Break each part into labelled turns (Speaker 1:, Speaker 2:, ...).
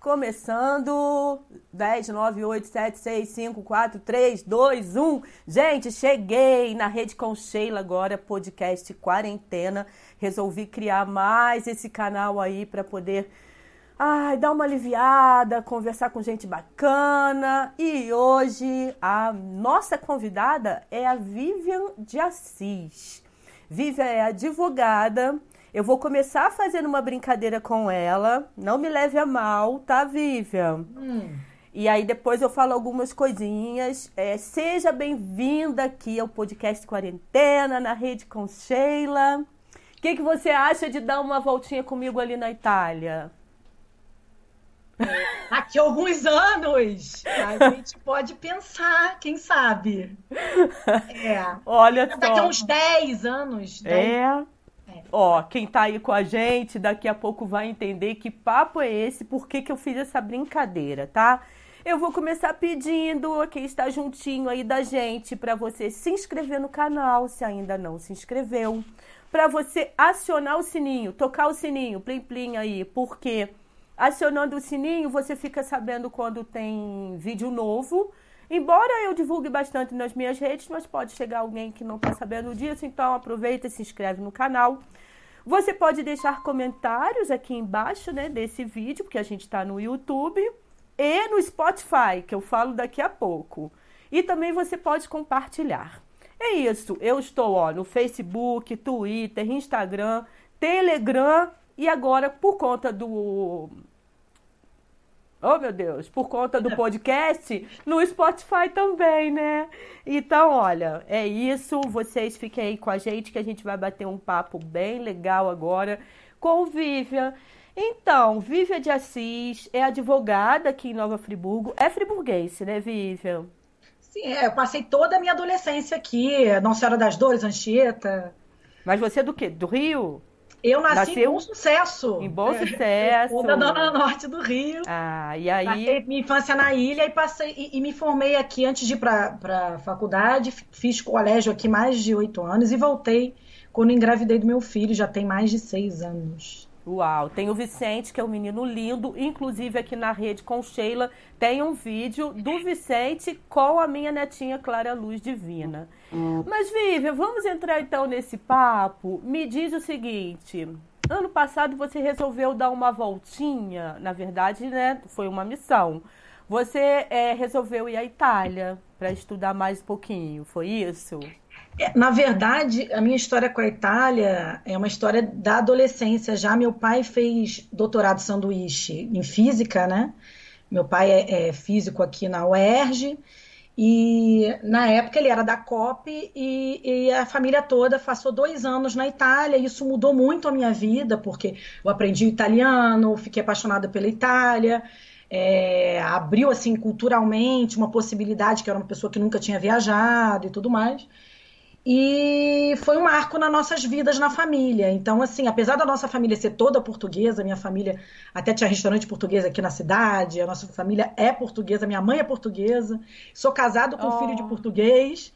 Speaker 1: Começando 10, 9, 8, 7, 6, 5, 4, 3, 2, 1. Gente, cheguei na Rede com Sheila agora, podcast Quarentena. Resolvi criar mais esse canal aí para poder ai, dar uma aliviada, conversar com gente bacana. E hoje a nossa convidada é a Vivian de Assis. Vivian é advogada eu vou começar fazendo uma brincadeira com ela. Não me leve a mal, tá, Vivian? Hum. E aí depois eu falo algumas coisinhas. É, seja bem-vinda aqui ao podcast Quarentena, na rede com Sheila. O que, que você acha de dar uma voltinha comigo ali na Itália?
Speaker 2: Daqui a alguns anos a gente pode pensar, quem sabe?
Speaker 1: É. Olha
Speaker 2: Daqui só. Daqui a uns 10 anos.
Speaker 1: 10... É. Ó, quem tá aí com a gente, daqui a pouco vai entender que papo é esse, por que, que eu fiz essa brincadeira, tá? Eu vou começar pedindo a quem está juntinho aí da gente para você se inscrever no canal, se ainda não se inscreveu, para você acionar o sininho, tocar o sininho, plim plim aí, porque acionando o sininho você fica sabendo quando tem vídeo novo Embora eu divulgue bastante nas minhas redes, mas pode chegar alguém que não está sabendo disso, então aproveita e se inscreve no canal. Você pode deixar comentários aqui embaixo né, desse vídeo, porque a gente está no YouTube e no Spotify, que eu falo daqui a pouco. E também você pode compartilhar. É isso, eu estou ó, no Facebook, Twitter, Instagram, Telegram e agora, por conta do Oh, meu Deus, por conta do podcast, no Spotify também, né? Então, olha, é isso. Vocês fiquem aí com a gente que a gente vai bater um papo bem legal agora com Vivian. Então, Vivian de Assis é advogada aqui em Nova Friburgo. É friburguense, né, Vivian?
Speaker 2: Sim, é, eu passei toda a minha adolescência aqui, Nossa Senhora das Dores, Anchieta.
Speaker 1: Mas você é do quê? Do Rio?
Speaker 2: Eu nasci Nasceu... em Bom Sucesso.
Speaker 1: Em Bom Sucesso.
Speaker 2: da Dona Norte do Rio.
Speaker 1: Ah, e aí.
Speaker 2: Passei minha infância na ilha e passei e, e me formei aqui antes de ir para a faculdade. Fiz colégio aqui mais de oito anos e voltei quando engravidei do meu filho, já tem mais de seis anos.
Speaker 1: Uau, tem o Vicente, que é um menino lindo, inclusive aqui na rede com Sheila tem um vídeo do Vicente com a minha netinha Clara Luz Divina. Hum. Mas, Vivian, vamos entrar então nesse papo. Me diz o seguinte: ano passado você resolveu dar uma voltinha, na verdade, né? Foi uma missão. Você é, resolveu ir à Itália para estudar mais um pouquinho, foi isso?
Speaker 2: É, na verdade, a minha história com a Itália é uma história da adolescência. Já meu pai fez doutorado sanduíche em física, né? Meu pai é, é físico aqui na UERJ. E na época ele era da COP e, e, a família toda passou dois anos na Itália. E isso mudou muito a minha vida, porque eu aprendi italiano, fiquei apaixonada pela Itália. É, abriu assim culturalmente uma possibilidade que eu era uma pessoa que nunca tinha viajado e tudo mais. E foi um marco nas nossas vidas na família. Então, assim, apesar da nossa família ser toda portuguesa, minha família até tinha restaurante português aqui na cidade, a nossa família é portuguesa, minha mãe é portuguesa, sou casado com oh. um filho de oh. português.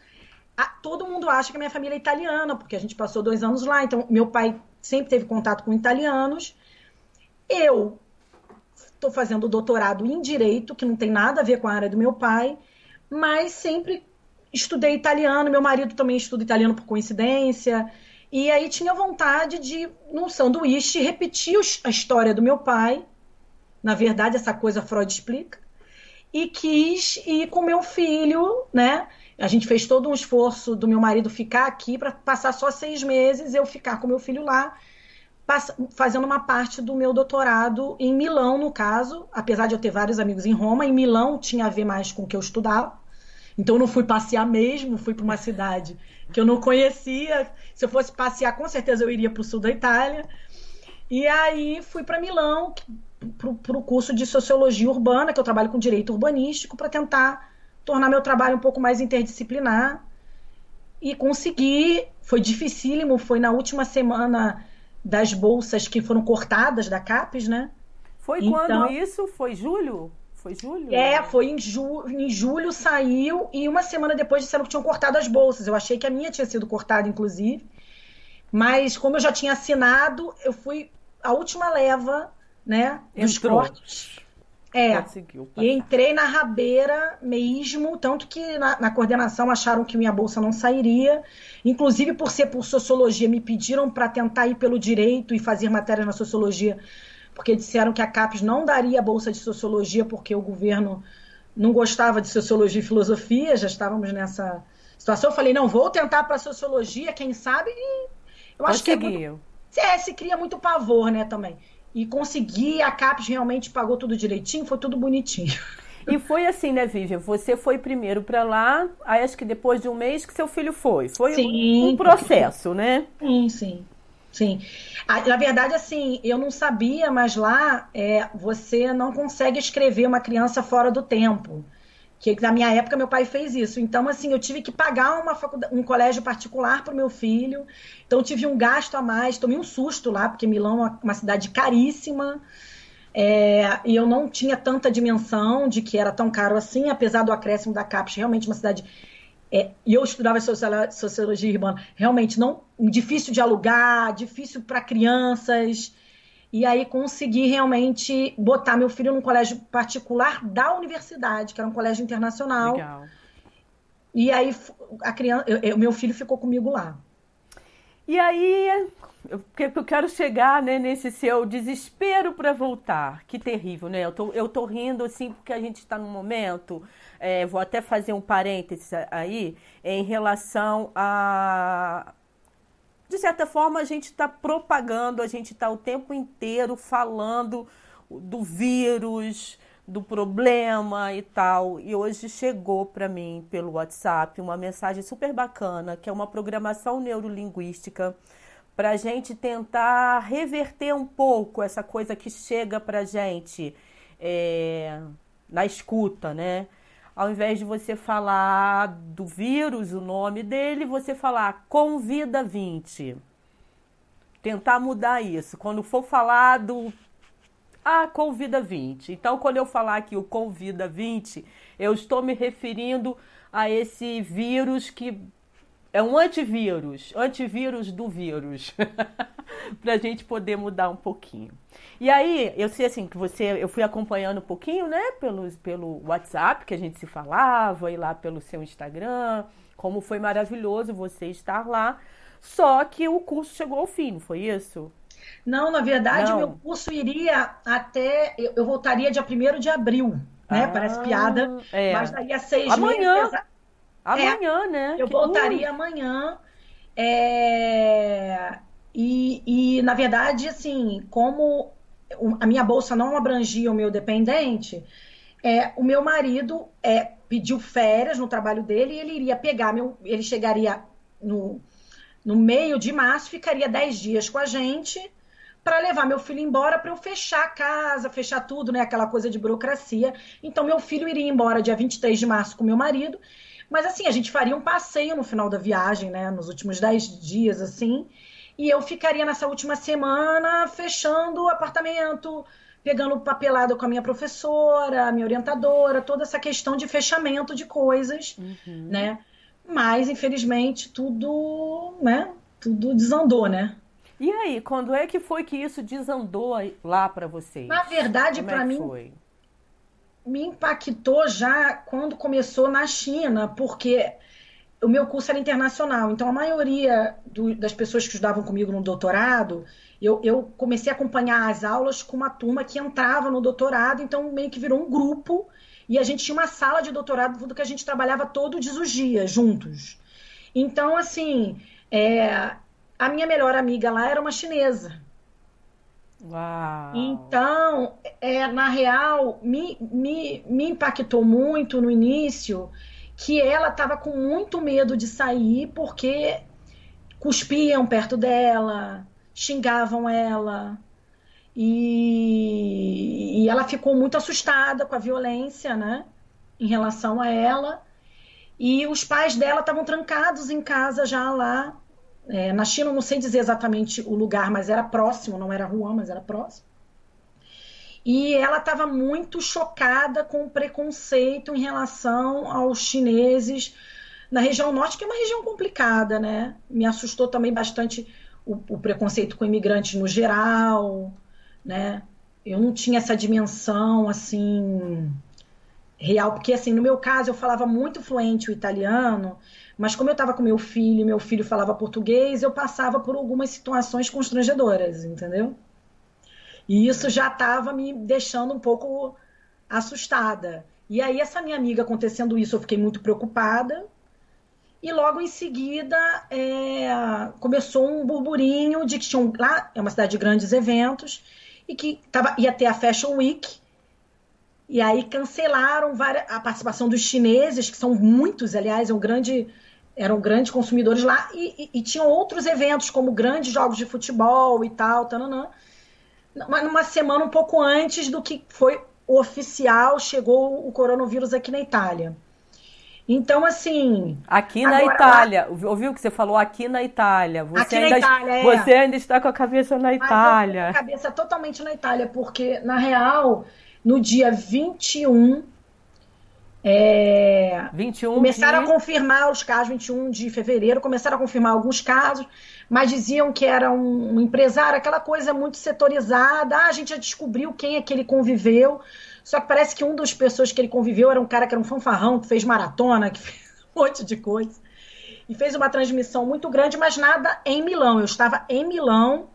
Speaker 2: A, todo mundo acha que a minha família é italiana, porque a gente passou dois anos lá. Então, meu pai sempre teve contato com italianos. Eu estou fazendo doutorado em direito, que não tem nada a ver com a área do meu pai, mas sempre estudei italiano, meu marido também estuda italiano por coincidência. E aí tinha vontade de, num sanduíche, repetir a história do meu pai. Na verdade, essa coisa Freud explica. E quis ir com meu filho, né? A gente fez todo um esforço do meu marido ficar aqui para passar só seis meses, eu ficar com meu filho lá, fazendo uma parte do meu doutorado em Milão, no caso. Apesar de eu ter vários amigos em Roma, em Milão tinha a ver mais com o que eu estudava. Então eu não fui passear mesmo, fui para uma cidade que eu não conhecia. Se eu fosse passear, com certeza eu iria para o sul da Itália. E aí fui para Milão para o curso de sociologia urbana, que eu trabalho com direito urbanístico, para tentar tornar meu trabalho um pouco mais interdisciplinar. E consegui, foi dificílimo, foi na última semana das bolsas que foram cortadas da CAPES, né?
Speaker 1: Foi então, quando isso? Foi julho? Foi julho?
Speaker 2: É, foi em, ju em julho saiu e uma semana depois disseram que tinham cortado as bolsas. Eu achei que a minha tinha sido cortada, inclusive. Mas como eu já tinha assinado, eu fui a última leva, né, dos Entrou. cortes. É, conseguiu. Passar. E entrei na rabeira mesmo, tanto que na, na, coordenação acharam que minha bolsa não sairia. Inclusive, por ser por sociologia, me pediram para tentar ir pelo direito e fazer matérias na sociologia, porque disseram que a CAPES não daria bolsa de sociologia porque o governo não gostava de sociologia e filosofia, já estávamos nessa situação. Eu falei, não, vou tentar para sociologia, quem sabe. E eu acho Conseguiu. que é, muito... é, se cria muito pavor, né, também e consegui, a CAPES realmente pagou tudo direitinho, foi tudo bonitinho.
Speaker 1: E foi assim, né, Vivian? Você foi primeiro para lá, aí acho que depois de um mês que seu filho foi. Foi sim, um processo, né?
Speaker 2: Sim, sim. Sim. Na verdade, assim, eu não sabia, mas lá é, você não consegue escrever uma criança fora do tempo que na minha época meu pai fez isso. Então, assim, eu tive que pagar uma um colégio particular para o meu filho. Então, tive um gasto a mais, tomei um susto lá, porque Milão é uma cidade caríssima. É, e eu não tinha tanta dimensão de que era tão caro assim, apesar do acréscimo da CAPES, realmente uma cidade. É, e eu estudava sociologia urbana, realmente não difícil de alugar, difícil para crianças. E aí consegui realmente botar meu filho num colégio particular da universidade, que era um colégio internacional. Legal. E aí a criança, o meu filho ficou comigo lá.
Speaker 1: E aí, eu, eu quero chegar né, nesse seu desespero para voltar. Que terrível, né? Eu tô, eu tô rindo assim porque a gente está num momento. É, vou até fazer um parênteses aí em relação a de certa forma, a gente está propagando, a gente está o tempo inteiro falando do vírus, do problema e tal. E hoje chegou para mim pelo WhatsApp uma mensagem super bacana, que é uma programação neurolinguística para a gente tentar reverter um pouco essa coisa que chega para a gente é, na escuta, né? ao invés de você falar do vírus, o nome dele, você falar convida 20. Tentar mudar isso. Quando for falar do ah, convida 20. Então, quando eu falar aqui o convida 20, eu estou me referindo a esse vírus que é um antivírus, antivírus do vírus, para a gente poder mudar um pouquinho. E aí, eu sei assim que você, eu fui acompanhando um pouquinho, né, pelo, pelo WhatsApp que a gente se falava, e lá pelo seu Instagram, como foi maravilhoso você estar lá. Só que o curso chegou ao fim, não foi isso?
Speaker 2: Não, na verdade, não. meu curso iria até. Eu voltaria dia 1 de abril, né? Ah, Parece piada. É. Mas daria seis
Speaker 1: Amanhã.
Speaker 2: meses.
Speaker 1: Amanhã, é, né?
Speaker 2: Eu que... voltaria amanhã. É... E, e, na verdade, assim, como a minha bolsa não abrangia o meu dependente, é, o meu marido é, pediu férias no trabalho dele e ele iria pegar meu. Ele chegaria no, no meio de março, ficaria 10 dias com a gente para levar meu filho embora para eu fechar a casa, fechar tudo, né? Aquela coisa de burocracia. Então, meu filho iria embora dia 23 de março com meu marido mas assim, a gente faria um passeio no final da viagem, né? Nos últimos dez dias, assim. E eu ficaria nessa última semana fechando o apartamento, pegando papelada com a minha professora, a minha orientadora, toda essa questão de fechamento de coisas, uhum. né? Mas, infelizmente, tudo, né? Tudo desandou, né?
Speaker 1: E aí, quando é que foi que isso desandou lá para vocês?
Speaker 2: Na verdade, para é mim, foi? Me impactou já quando começou na China, porque o meu curso era internacional, então a maioria do, das pessoas que estudavam comigo no doutorado, eu, eu, comecei a acompanhar as aulas com uma turma que entrava no doutorado, então meio que virou um grupo, e a gente tinha uma sala de doutorado do que a gente trabalhava todos os dias juntos. Então, assim, é, a minha melhor amiga lá era uma chinesa.
Speaker 1: Uau.
Speaker 2: Então, é, na real, me, me, me impactou muito no início que ela estava com muito medo de sair porque cuspiam perto dela, xingavam ela. E, e ela ficou muito assustada com a violência, né? Em relação a ela. E os pais dela estavam trancados em casa já lá é, na China, não sei dizer exatamente o lugar, mas era próximo, não era Wuhan, mas era próximo. E ela estava muito chocada com o preconceito em relação aos chineses na região norte, que é uma região complicada, né? Me assustou também bastante o, o preconceito com imigrantes no geral, né? eu não tinha essa dimensão assim real, porque assim, no meu caso eu falava muito fluente o italiano, mas como eu estava com meu filho, meu filho falava português, eu passava por algumas situações constrangedoras, entendeu? E isso já estava me deixando um pouco assustada. E aí essa minha amiga acontecendo isso, eu fiquei muito preocupada. E logo em seguida é, começou um burburinho de que tinha um, lá é uma cidade de grandes eventos e que tava, ia ter a Fashion Week e aí cancelaram várias, a participação dos chineses, que são muitos, aliás, é um grande, eram grandes consumidores lá, e, e, e tinham outros eventos, como grandes jogos de futebol e tal, tananã. Numa semana um pouco antes do que foi oficial, chegou o coronavírus aqui na Itália. Então, assim.
Speaker 1: Aqui na agora, Itália, lá... ouviu o que você falou? Aqui na Itália. Você
Speaker 2: aqui
Speaker 1: ainda,
Speaker 2: na Itália, é.
Speaker 1: Você ainda está com a cabeça na Itália.
Speaker 2: Mas eu com a cabeça totalmente na Itália, porque, na real, no dia 21. É,
Speaker 1: 21
Speaker 2: começaram
Speaker 1: de...
Speaker 2: a confirmar os casos, 21 de fevereiro, começaram a confirmar alguns casos, mas diziam que era um, um empresário, aquela coisa muito setorizada. Ah, a gente já descobriu quem é que ele conviveu. Só que parece que um das pessoas que ele conviveu era um cara que era um fanfarrão, que fez maratona, que fez um monte de coisa. E fez uma transmissão muito grande, mas nada em Milão. Eu estava em Milão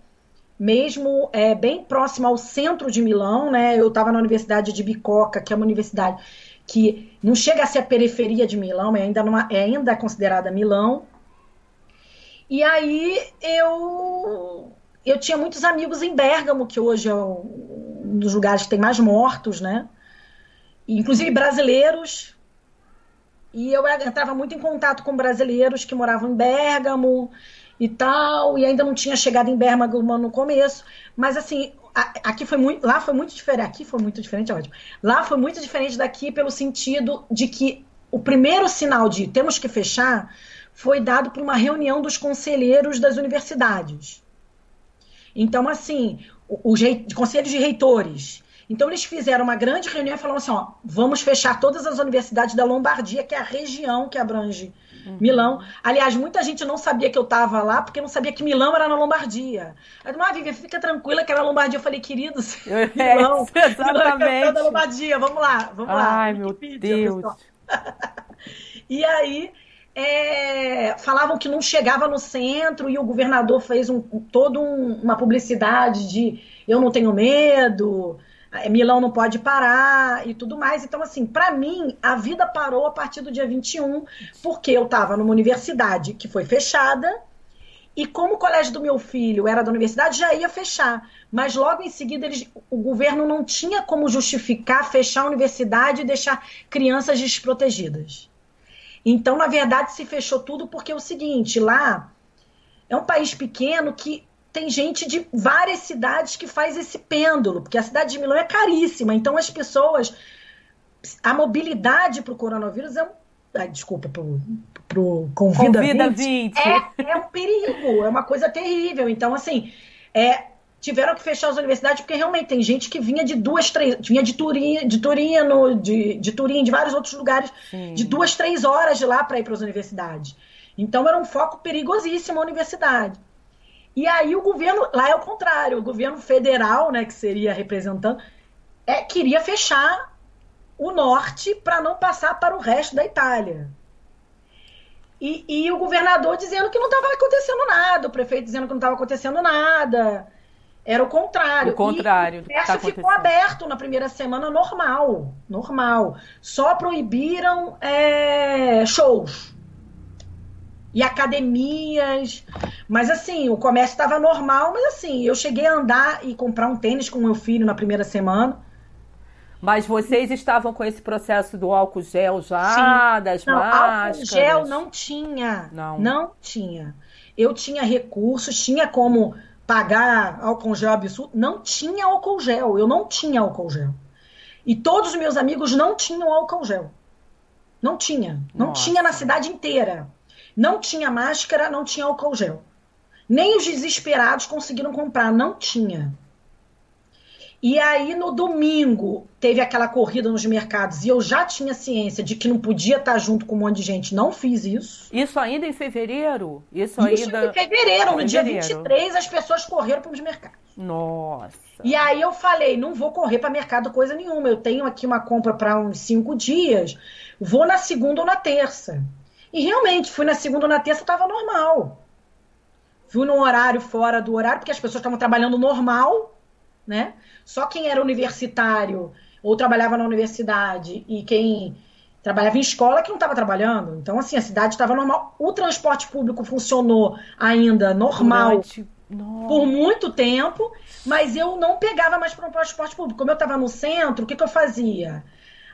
Speaker 2: mesmo é, bem próximo ao centro de Milão, né? Eu estava na Universidade de Bicocca, que é uma universidade que não chega a ser a periferia de Milão, é ainda, numa, é ainda considerada Milão. E aí eu eu tinha muitos amigos em Bérgamo, que hoje é um dos lugares que tem mais mortos, né? Inclusive brasileiros. E eu entrava muito em contato com brasileiros que moravam em Bérgamo e tal, e ainda não tinha chegado em Bergamo no começo, mas assim, aqui foi muito, lá foi muito diferente, aqui foi muito diferente, é ótimo. Lá foi muito diferente daqui pelo sentido de que o primeiro sinal de temos que fechar foi dado por uma reunião dos conselheiros das universidades. Então, assim, os conselhos de reitores. Então, eles fizeram uma grande reunião e falaram assim: ó, vamos fechar todas as universidades da Lombardia, que é a região que abrange Uhum. Milão. Aliás, muita gente não sabia que eu estava lá porque não sabia que Milão era na Lombardia. Aí, ah, Vivian, fica tranquila que era na Lombardia. Eu falei, queridos,
Speaker 1: é, Milão,
Speaker 2: exatamente. Milão é da Lombardia, vamos lá, vamos lá.
Speaker 1: Ai, meu Deus.
Speaker 2: e aí, é, falavam que não chegava no centro e o governador fez um, todo um, uma publicidade de eu não tenho medo, é, Milão não pode parar e tudo mais. Então, assim, para mim, a vida parou a partir do dia 21, porque eu estava numa universidade que foi fechada, e como o colégio do meu filho era da universidade, já ia fechar. Mas logo em seguida, eles, o governo não tinha como justificar fechar a universidade e deixar crianças desprotegidas. Então, na verdade, se fechou tudo porque é o seguinte: lá é um país pequeno que tem gente de várias cidades que faz esse pêndulo, porque a cidade de Milão é caríssima, então as pessoas. A mobilidade para o coronavírus é um. Ah, desculpa, pro, pro Convida,
Speaker 1: Convida 20.
Speaker 2: 20. É, é um perigo, é uma coisa terrível. Então, assim, é, tiveram que fechar as universidades porque realmente tem gente que vinha de duas, três. Vinha de Turim, de Turino, de, de Turim, de vários outros lugares, Sim. de duas, três horas de lá para ir para as universidades. Então era um foco perigosíssimo a universidade. E aí o governo, lá é o contrário, o governo federal, né, que seria representando, é, queria fechar o norte para não passar para o resto da Itália. E, e o governador dizendo que não estava acontecendo nada, o prefeito dizendo que não estava acontecendo nada. Era o contrário.
Speaker 1: O contrário.
Speaker 2: E o comércio tá ficou aberto na primeira semana normal. Normal. Só proibiram é, shows e academias. Mas assim, o comércio estava normal, mas assim, eu cheguei a andar e comprar um tênis com meu filho na primeira semana.
Speaker 1: Mas vocês estavam com esse processo do álcool gel já, Sim. das não, máscaras?
Speaker 2: Álcool gel não tinha. Não. Não tinha. Eu tinha recursos, tinha como pagar álcool gel absurdo. Não tinha álcool gel. Eu não tinha álcool gel. E todos os meus amigos não tinham álcool gel. Não tinha. Não Nossa. tinha na cidade inteira. Não tinha máscara, não tinha álcool gel. Nem os desesperados conseguiram comprar, não tinha. E aí, no domingo, teve aquela corrida nos mercados e eu já tinha ciência de que não podia estar junto com um monte de gente. Não fiz isso.
Speaker 1: Isso ainda em fevereiro?
Speaker 2: Isso, isso ainda. em fevereiro, no fevereiro. dia 23, as pessoas correram para os mercados.
Speaker 1: Nossa.
Speaker 2: E aí eu falei, não vou correr para mercado coisa nenhuma. Eu tenho aqui uma compra para uns cinco dias. Vou na segunda ou na terça. E realmente, fui na segunda ou na terça, estava normal. Fui num horário fora do horário, porque as pessoas estavam trabalhando normal, né? Só quem era universitário ou trabalhava na universidade e quem trabalhava em escola que não estava trabalhando. Então, assim, a cidade estava normal. O transporte público funcionou ainda normal por muito tempo, mas eu não pegava mais para o transporte público. Como eu estava no centro, o que, que eu fazia?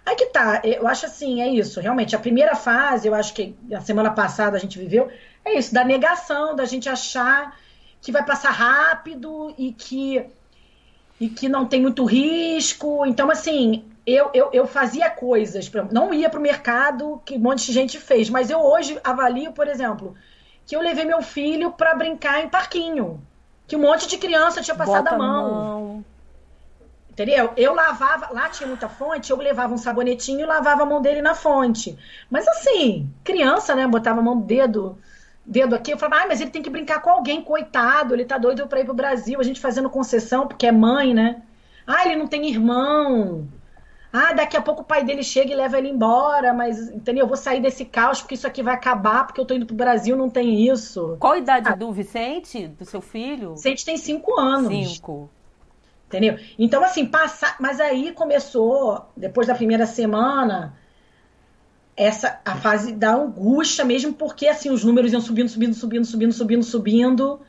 Speaker 2: Aí que tá, eu acho assim, é isso. Realmente, a primeira fase, eu acho que a semana passada a gente viveu, é isso, da negação, da gente achar que vai passar rápido e que e que não tem muito risco. Então, assim, eu, eu, eu fazia coisas, não ia para o mercado, que um monte de gente fez, mas eu hoje avalio, por exemplo, que eu levei meu filho para brincar em parquinho, que um monte de criança tinha passado Bota a mão. mão. Entendeu? Eu lavava, lá tinha muita fonte, eu levava um sabonetinho e lavava a mão dele na fonte. Mas assim, criança, né? Botava a mão dedo, dedo aqui, eu falava, ah, mas ele tem que brincar com alguém, coitado, ele tá doido pra ir pro Brasil, a gente fazendo concessão, porque é mãe, né? Ah, ele não tem irmão. Ah, daqui a pouco o pai dele chega e leva ele embora, mas, entendeu? Eu vou sair desse caos porque isso aqui vai acabar, porque eu tô indo pro Brasil, não tem isso.
Speaker 1: Qual a idade ah, do Vicente, do seu filho?
Speaker 2: Vicente tem cinco anos.
Speaker 1: Cinco.
Speaker 2: Entendeu? Então, assim, passar. Mas aí começou, depois da primeira semana, essa a fase da angústia mesmo, porque assim, os números iam subindo, subindo, subindo, subindo, subindo, subindo.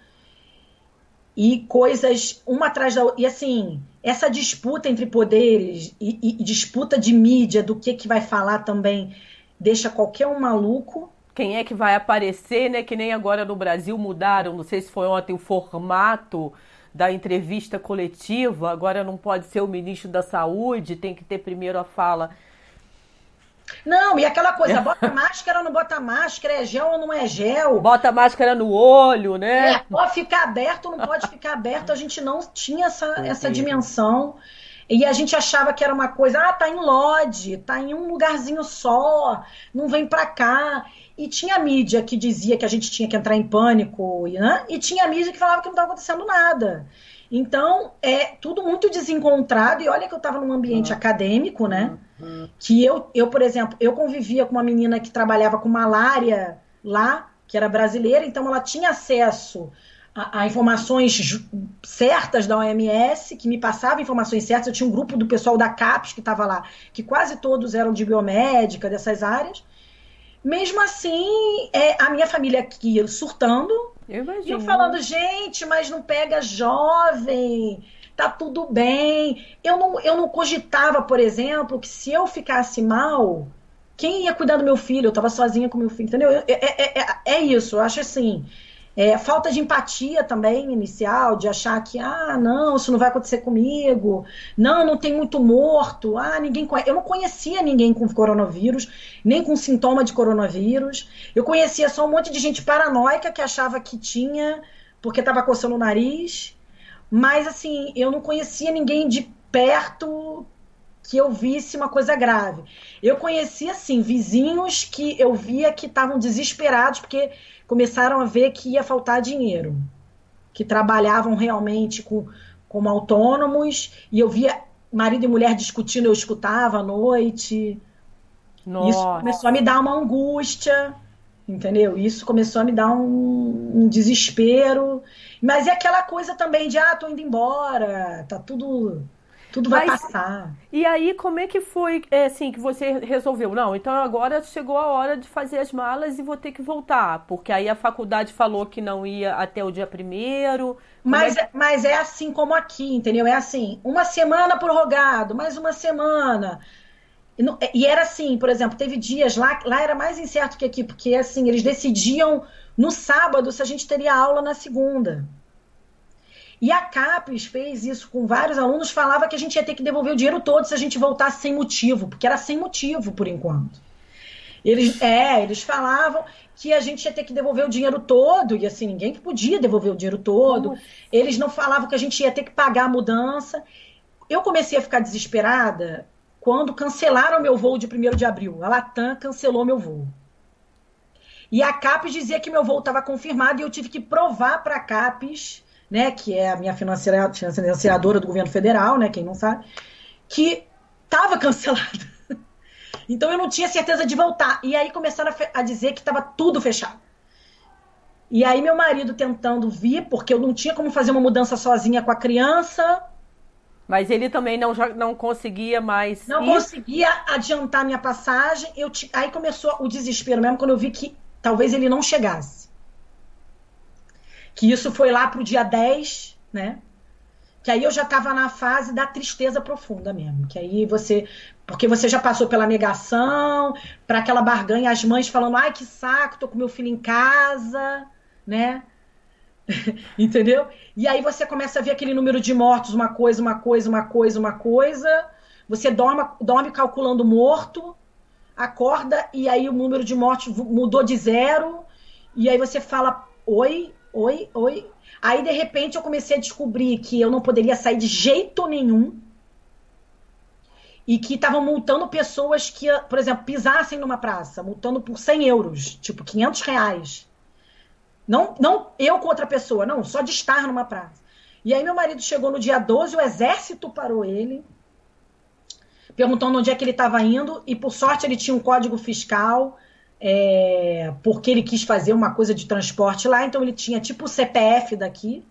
Speaker 2: E coisas uma atrás da outra. E assim, essa disputa entre poderes e, e, e disputa de mídia do que, que vai falar também deixa qualquer um maluco
Speaker 1: quem é que vai aparecer, né? Que nem agora no Brasil mudaram, não sei se foi ontem o formato da entrevista coletiva, agora não pode ser o ministro da Saúde, tem que ter primeiro a fala.
Speaker 2: Não, e aquela coisa, bota máscara ou não bota máscara, é gel ou não é gel.
Speaker 1: Bota máscara no olho, né?
Speaker 2: É, pode ficar aberto ou não pode ficar aberto, a gente não tinha essa, essa dimensão. E a gente achava que era uma coisa, ah, tá em lodge, tá em um lugarzinho só, não vem pra cá. E tinha mídia que dizia que a gente tinha que entrar em pânico, né? e tinha mídia que falava que não estava acontecendo nada. Então, é tudo muito desencontrado. E olha que eu estava num ambiente uhum. acadêmico, né? Uhum. Que eu, eu, por exemplo, eu convivia com uma menina que trabalhava com malária lá, que era brasileira, então ela tinha acesso a, a, informações certas da OMS, que me passava informações certas. Eu tinha um grupo do pessoal da CAPES que estava lá, que quase todos eram de biomédica, dessas áreas. Mesmo assim, é, a minha família aqui surtando. Eu imagino. E eu falando, gente, mas não pega jovem, tá tudo bem. Eu não, eu não cogitava, por exemplo, que se eu ficasse mal, quem ia cuidar do meu filho? Eu tava sozinha com meu filho, entendeu? É, é, é, é isso, eu acho assim. É, falta de empatia também inicial, de achar que, ah, não, isso não vai acontecer comigo, não, não tem muito morto, ah, ninguém. Eu não conhecia ninguém com coronavírus, nem com sintoma de coronavírus. Eu conhecia só um monte de gente paranoica que achava que tinha, porque estava coçando o nariz. Mas, assim, eu não conhecia ninguém de perto que eu visse uma coisa grave. Eu conhecia, assim, vizinhos que eu via que estavam desesperados porque começaram a ver que ia faltar dinheiro, que trabalhavam realmente com, como autônomos, e eu via marido e mulher discutindo, eu escutava à noite. Nossa. Isso começou a me dar uma angústia, entendeu? Isso começou a me dar um, um desespero. Mas é aquela coisa também de, ah, tô indo embora, tá tudo tudo vai Mas, passar.
Speaker 1: E aí, como é que foi, é, assim, que você resolveu? Não, então agora chegou a hora de fazer as malas e vou ter que voltar. Porque aí a faculdade falou que não ia até o dia primeiro.
Speaker 2: Mas é, mas é assim como aqui, entendeu? É assim, uma semana prorrogado, mais uma semana. E era assim, por exemplo, teve dias lá, lá era mais incerto que aqui, porque assim, eles decidiam no sábado se a gente teria aula na segunda. E a CAPES fez isso com vários alunos, falava que a gente ia ter que devolver o dinheiro todo se a gente voltasse sem motivo, porque era sem motivo por enquanto. Eles, é, eles falavam que a gente ia ter que devolver o dinheiro todo, e assim, ninguém que podia devolver o dinheiro todo. Nossa. Eles não falavam que a gente ia ter que pagar a mudança. Eu comecei a ficar desesperada quando cancelaram meu voo de 1 de abril. A Latam cancelou meu voo. E a CAPES dizia que meu voo estava confirmado e eu tive que provar para a CAPES né, que é a minha financiadora do governo federal, né, quem não sabe, que estava cancelada. Então eu não tinha certeza de voltar. E aí começaram a, a dizer que estava tudo fechado. E aí meu marido tentando vir, porque eu não tinha como fazer uma mudança sozinha com a criança.
Speaker 1: Mas ele também não, não conseguia mais.
Speaker 2: Não ir. conseguia adiantar minha passagem. Eu Aí começou o desespero mesmo quando eu vi que talvez ele não chegasse. Que isso foi lá pro dia 10, né? Que aí eu já estava na fase da tristeza profunda mesmo. Que aí você. Porque você já passou pela negação, para aquela barganha, as mães falando: ai, que saco, tô com meu filho em casa, né? Entendeu? E aí você começa a ver aquele número de mortos, uma coisa, uma coisa, uma coisa, uma coisa. Você dorme, dorme calculando morto, acorda e aí o número de mortos mudou de zero. E aí você fala: oi, oi, oi. Aí, de repente, eu comecei a descobrir que eu não poderia sair de jeito nenhum. E que estavam multando pessoas que, por exemplo, pisassem numa praça, multando por 100 euros, tipo 500 reais. Não, não eu com outra pessoa, não, só de estar numa praça. E aí meu marido chegou no dia 12, o exército parou ele, perguntando onde é que ele estava indo, e por sorte ele tinha um código fiscal, é, porque ele quis fazer uma coisa de transporte lá, então ele tinha tipo o CPF daqui.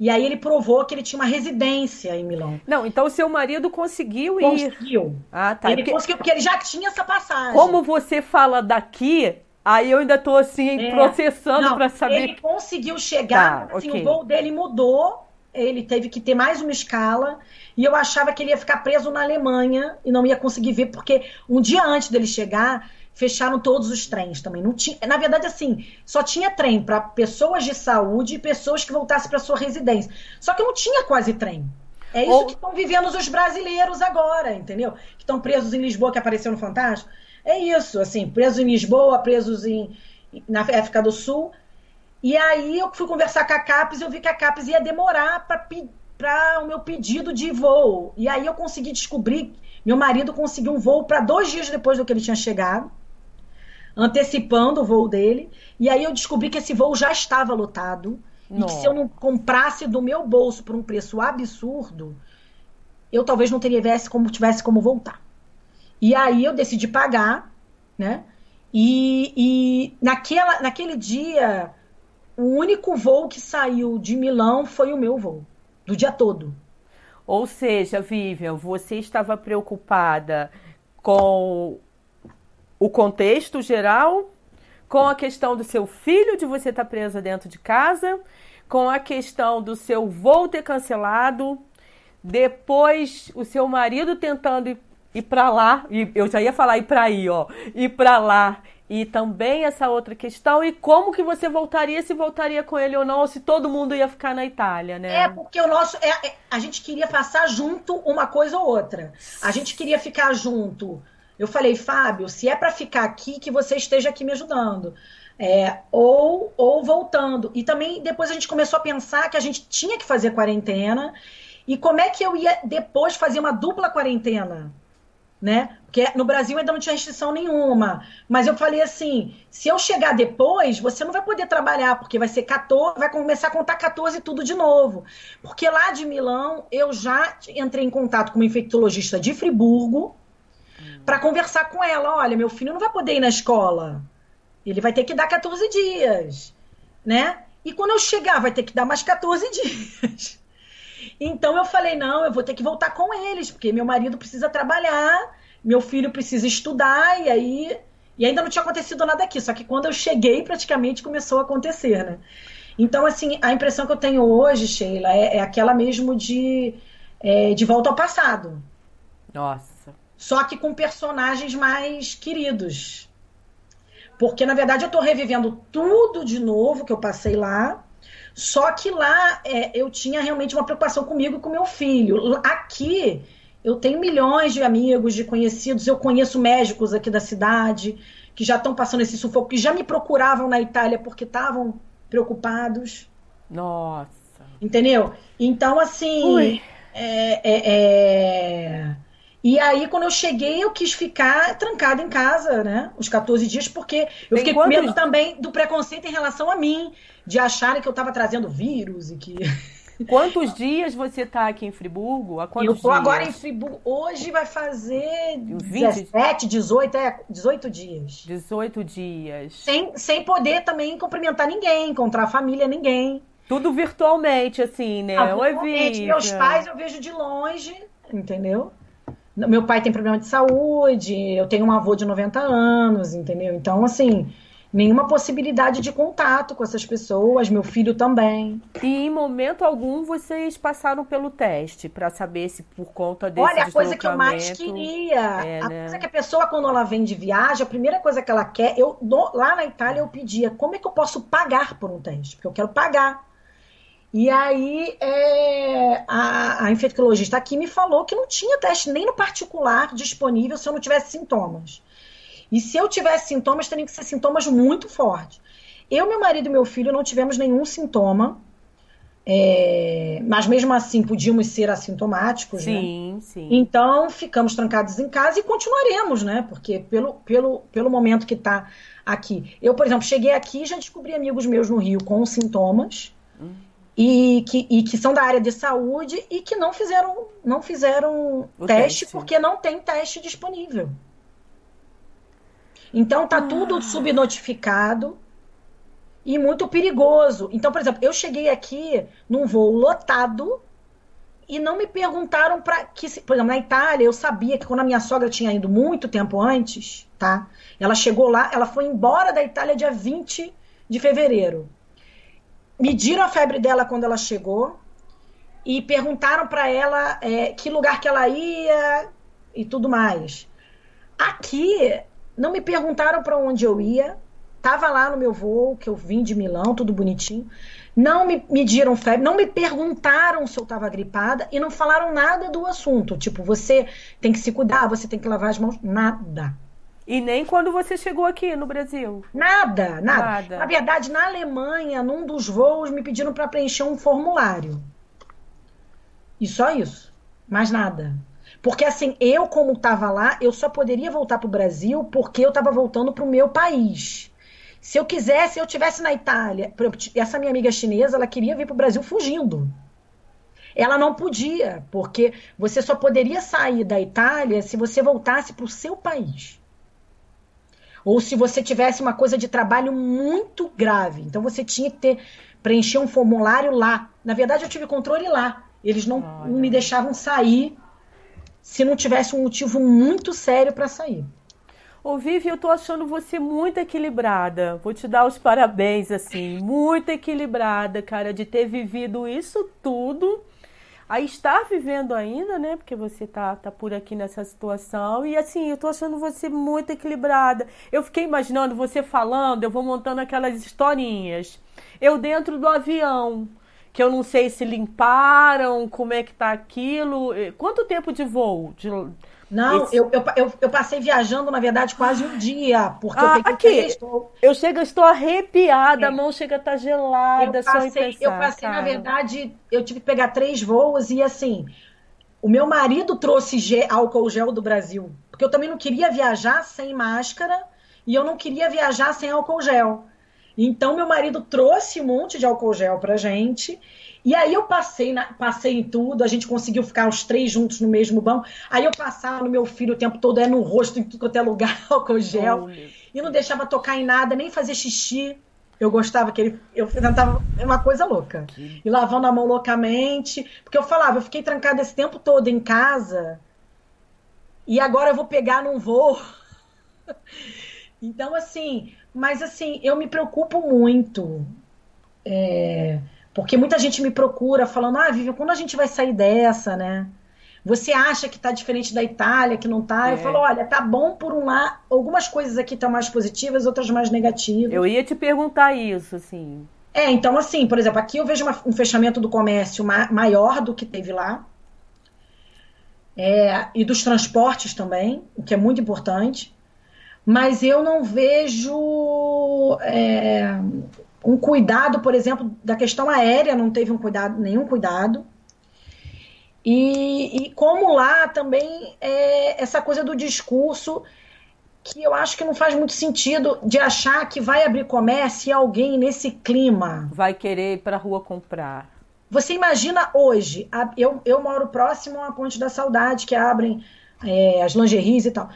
Speaker 2: E aí ele provou que ele tinha uma residência em Milão.
Speaker 1: Não, então o seu marido conseguiu
Speaker 2: ir. Conseguiu.
Speaker 1: Ah, tá.
Speaker 2: Ele porque... conseguiu, porque ele já tinha essa passagem.
Speaker 1: Como você fala daqui, Aí eu ainda tô assim, é. processando para saber.
Speaker 2: Ele conseguiu chegar, tá, assim, okay. o voo dele mudou, ele teve que ter mais uma escala, e eu achava que ele ia ficar preso na Alemanha e não ia conseguir ver, porque um dia antes dele chegar, fecharam todos os trens também. Não tinha, na verdade, assim, só tinha trem para pessoas de saúde e pessoas que voltassem para sua residência. Só que não tinha quase trem. É isso Ou... que estão vivendo os brasileiros agora, entendeu? Que estão presos em Lisboa, que apareceu no Fantástico. É isso, assim, presos em Lisboa, presos em, na África do Sul. E aí eu fui conversar com a CAPES e eu vi que a CAPES ia demorar para o meu pedido de voo. E aí eu consegui descobrir, meu marido conseguiu um voo para dois dias depois do que ele tinha chegado, antecipando o voo dele. E aí eu descobri que esse voo já estava lotado. Não. E que se eu não comprasse do meu bolso por um preço absurdo, eu talvez não teria como, tivesse como voltar. E aí eu decidi pagar, né? E, e naquela, naquele dia, o único voo que saiu de Milão foi o meu voo, do dia todo.
Speaker 1: Ou seja, Vivian, você estava preocupada com o contexto geral, com a questão do seu filho de você estar presa dentro de casa, com a questão do seu voo ter cancelado, depois o seu marido tentando ir para lá, e eu já ia falar ir para aí, ó, ir para lá. E também essa outra questão, e como que você voltaria, se voltaria com ele ou não, ou se todo mundo ia ficar na Itália, né?
Speaker 2: É, porque o nosso. É, é, a gente queria passar junto uma coisa ou outra. A gente queria ficar junto. Eu falei, Fábio, se é para ficar aqui, que você esteja aqui me ajudando. É, ou, ou voltando. E também depois a gente começou a pensar que a gente tinha que fazer quarentena. E como é que eu ia depois fazer uma dupla quarentena? né? Porque no Brasil ainda não tinha restrição nenhuma. Mas eu falei assim: se eu chegar depois, você não vai poder trabalhar, porque vai ser 14, vai começar a contar 14 tudo de novo. Porque lá de Milão, eu já entrei em contato com uma infectologista de Friburgo hum. para conversar com ela: olha, meu filho não vai poder ir na escola. Ele vai ter que dar 14 dias, né? E quando eu chegar, vai ter que dar mais 14 dias. Então eu falei: não, eu vou ter que voltar com eles, porque meu marido precisa trabalhar, meu filho precisa estudar, e aí. E ainda não tinha acontecido nada aqui, só que quando eu cheguei, praticamente começou a acontecer, né? Então, assim, a impressão que eu tenho hoje, Sheila, é, é aquela mesmo de, é, de volta ao passado.
Speaker 1: Nossa.
Speaker 2: Só que com personagens mais queridos. Porque, na verdade, eu tô revivendo tudo de novo que eu passei lá, só que lá é, eu tinha realmente uma preocupação comigo e com meu filho. Aqui eu tenho milhões de amigos, de conhecidos, eu conheço médicos aqui da cidade que já estão passando esse sufoco, que já me procuravam na Itália porque estavam preocupados.
Speaker 1: Nossa.
Speaker 2: Entendeu? Então, assim. É, é, é... E aí, quando eu cheguei, eu quis ficar trancada em casa, né? Os 14 dias, porque eu fiquei com medo também do preconceito em relação a mim de acharem que eu estava trazendo vírus e que.
Speaker 1: Quantos dias você está aqui em Friburgo?
Speaker 2: Eu estou agora em Friburgo. Hoje vai fazer 20? 17, 18, é, 18 dias.
Speaker 1: 18 dias.
Speaker 2: Sem, sem poder também cumprimentar ninguém, encontrar a família, ninguém.
Speaker 1: Tudo virtualmente, assim, né?
Speaker 2: Ah,
Speaker 1: Oi,
Speaker 2: virtualmente. Meus pais eu vejo de longe, entendeu? Meu pai tem problema de saúde, eu tenho um avô de 90 anos, entendeu? Então, assim, nenhuma possibilidade de contato com essas pessoas, meu filho também.
Speaker 1: E em momento algum vocês passaram pelo teste para saber se por conta desse
Speaker 2: Olha, a coisa que eu mais queria, é, a né? coisa que a pessoa quando ela vem de viagem, a primeira coisa que ela quer, eu lá na Itália eu pedia, como é que eu posso pagar por um teste? Porque eu quero pagar. E aí é, a, a, infectologista aqui me falou que não tinha teste nem no particular disponível se eu não tivesse sintomas. E se eu tivesse sintomas, teriam que ser sintomas muito fortes. Eu, meu marido e meu filho não tivemos nenhum sintoma. É, mas mesmo assim podíamos ser assintomáticos,
Speaker 1: sim,
Speaker 2: né?
Speaker 1: Sim.
Speaker 2: Então ficamos trancados em casa e continuaremos, né? Porque pelo, pelo, pelo momento que está aqui. Eu, por exemplo, cheguei aqui e já descobri amigos meus no Rio com sintomas. E que, e que são da área de saúde e que não fizeram, não fizeram teste, teste, porque não tem teste disponível. Então tá ah. tudo subnotificado e muito perigoso. Então, por exemplo, eu cheguei aqui num voo lotado e não me perguntaram para que, por exemplo, na Itália, eu sabia que quando a minha sogra tinha ido muito tempo antes, tá? Ela chegou lá, ela foi embora da Itália dia 20 de fevereiro mediram a febre dela quando ela chegou e perguntaram para ela é, que lugar que ela ia e tudo mais. Aqui não me perguntaram para onde eu ia. Tava lá no meu voo, que eu vim de Milão, tudo bonitinho. Não me mediram febre, não me perguntaram se eu estava gripada e não falaram nada do assunto. Tipo, você tem que se cuidar, você tem que lavar as mãos. Nada.
Speaker 1: E nem quando você chegou aqui no Brasil?
Speaker 2: Nada, nada. nada. Na verdade, na Alemanha, num dos voos, me pediram para preencher um formulário. E só isso. Mais nada. Porque assim, eu como estava lá, eu só poderia voltar para o Brasil porque eu estava voltando para o meu país. Se eu quisesse, eu tivesse na Itália. Essa minha amiga chinesa, ela queria vir para o Brasil fugindo. Ela não podia, porque você só poderia sair da Itália se você voltasse para o seu país ou se você tivesse uma coisa de trabalho muito grave. Então você tinha que ter preencher um formulário lá. Na verdade, eu tive controle lá. Eles não, não me deixavam sair se não tivesse um motivo muito sério para sair.
Speaker 1: Ô, Vivi, eu tô achando você muito equilibrada. Vou te dar os parabéns, assim. Muito equilibrada, cara, de ter vivido isso tudo a estar vivendo ainda, né? Porque você tá, tá por aqui nessa situação. E assim, eu tô achando você muito equilibrada. Eu fiquei imaginando você falando, eu vou montando aquelas historinhas. Eu dentro do avião, que eu não sei se limparam, como é que tá aquilo. Quanto tempo de voo? De
Speaker 2: não, Esse... eu, eu, eu, eu, passei viajando, na verdade, quase um dia, porque
Speaker 1: ah,
Speaker 2: eu
Speaker 1: peguei aqui, estou... Eu chego, estou arrepiada, é. a mão chega a estar tá gelada,
Speaker 2: eu passei,
Speaker 1: só em
Speaker 2: pensar, Eu passei, cara. na verdade, eu tive que pegar três voos e, assim, o meu marido trouxe gel, álcool gel do Brasil, porque eu também não queria viajar sem máscara e eu não queria viajar sem álcool gel. Então, meu marido trouxe um monte de álcool gel pra gente e aí eu passei, na, passei em tudo, a gente conseguiu ficar os três juntos no mesmo banco. Aí eu passava no meu filho o tempo todo, é no rosto, em tudo quanto é lugar, álcool gel. Oh, e não deixava tocar em nada, nem fazer xixi. Eu gostava que ele. Eu tentava. É uma coisa louca. Que... E lavando a mão loucamente. Porque eu falava, eu fiquei trancada esse tempo todo em casa. E agora eu vou pegar num voo. então, assim. Mas, assim, eu me preocupo muito. É porque muita gente me procura falando: ah, Vivian, quando a gente vai sair dessa, né? Você acha que tá diferente da Itália, que não tá? É. Eu falo: olha, tá bom por um lado, algumas coisas aqui estão mais positivas, outras mais negativas.
Speaker 1: Eu ia te perguntar isso, assim.
Speaker 2: É, então, assim, por exemplo, aqui eu vejo uma, um fechamento do comércio ma maior do que teve lá. É, e dos transportes também, o que é muito importante. Mas eu não vejo. É, um cuidado, por exemplo, da questão aérea, não teve um cuidado, nenhum cuidado. E, e como lá também é essa coisa do discurso que eu acho que não faz muito sentido de achar que vai abrir comércio e alguém nesse clima
Speaker 1: vai querer ir para a rua comprar.
Speaker 2: Você imagina hoje, eu, eu moro próximo à Ponte da Saudade, que abrem é, as lingeries e tal.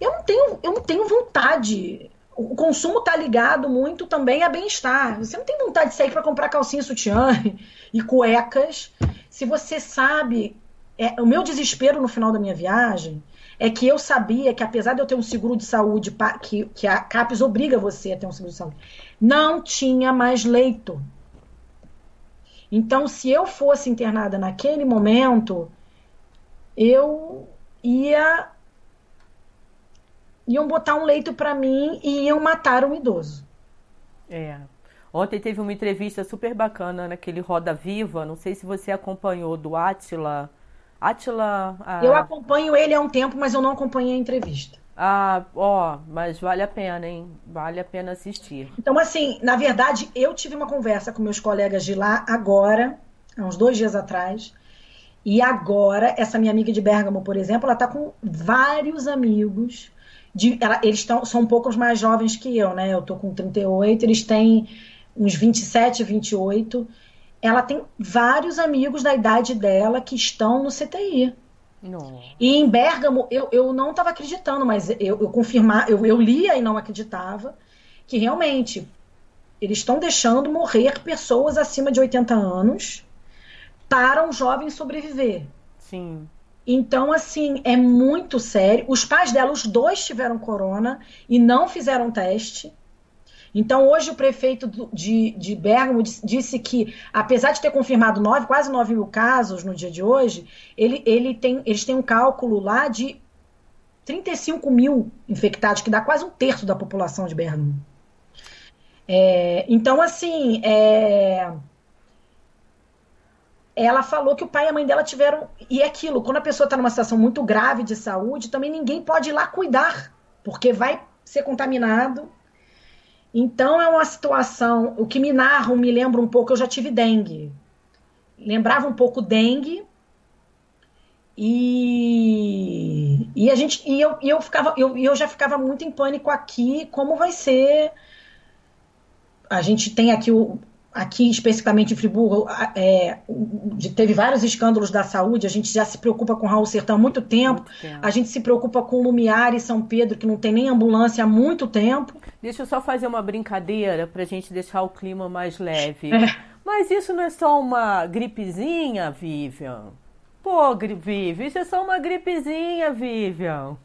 Speaker 2: Eu não tenho, eu não tenho vontade. O consumo está ligado muito também a bem-estar. Você não tem vontade de sair para comprar calcinha sutiã e cuecas. Se você sabe. É, o meu desespero no final da minha viagem é que eu sabia que, apesar de eu ter um seguro de saúde, que, que a CAPES obriga você a ter um seguro de saúde, não tinha mais leito. Então, se eu fosse internada naquele momento, eu ia. Iam botar um leito para mim e iam matar um idoso.
Speaker 1: É. Ontem teve uma entrevista super bacana naquele Roda Viva, não sei se você acompanhou, do Atila Atila.
Speaker 2: A... Eu acompanho ele há um tempo, mas eu não acompanhei a entrevista.
Speaker 1: Ah, ó, mas vale a pena, hein? Vale a pena assistir.
Speaker 2: Então, assim, na verdade, eu tive uma conversa com meus colegas de lá agora, há uns dois dias atrás. E agora, essa minha amiga de Bergamo, por exemplo, ela tá com vários amigos. De, ela, eles tão, são um pouco mais jovens que eu, né? Eu tô com 38, eles têm uns 27, 28 ela tem vários amigos da idade dela que estão no CTI. Não. E em Bergamo, eu, eu não estava acreditando, mas eu, eu confirmar, eu, eu lia e não acreditava que realmente eles estão deixando morrer pessoas acima de 80 anos para um jovem sobreviver.
Speaker 1: Sim.
Speaker 2: Então, assim, é muito sério. Os pais dela, os dois tiveram corona e não fizeram teste. Então, hoje o prefeito de, de Bergamo disse que, apesar de ter confirmado nove, quase 9 mil casos no dia de hoje, ele, ele tem, eles têm um cálculo lá de 35 mil infectados, que dá quase um terço da população de Bergamo. É, então, assim, é, ela falou que o pai e a mãe dela tiveram. E é aquilo, quando a pessoa está numa situação muito grave de saúde, também ninguém pode ir lá cuidar, porque vai ser contaminado então é uma situação, o que me narram me lembra um pouco, eu já tive dengue. Lembrava um pouco dengue. E, e a gente e eu, e eu ficava eu, eu já ficava muito em pânico aqui como vai ser a gente tem aqui o, aqui especificamente em Friburgo, é, teve vários escândalos da saúde, a gente já se preocupa com Raul Sertão há muito tempo, muito tempo. a gente se preocupa com Lumiar e São Pedro, que não tem nem ambulância há muito tempo.
Speaker 1: Deixa eu só fazer uma brincadeira para a gente deixar o clima mais leve. É. Mas isso não é só uma gripezinha, Vivian? Pô, Vivian, isso é só uma gripezinha, Vivian.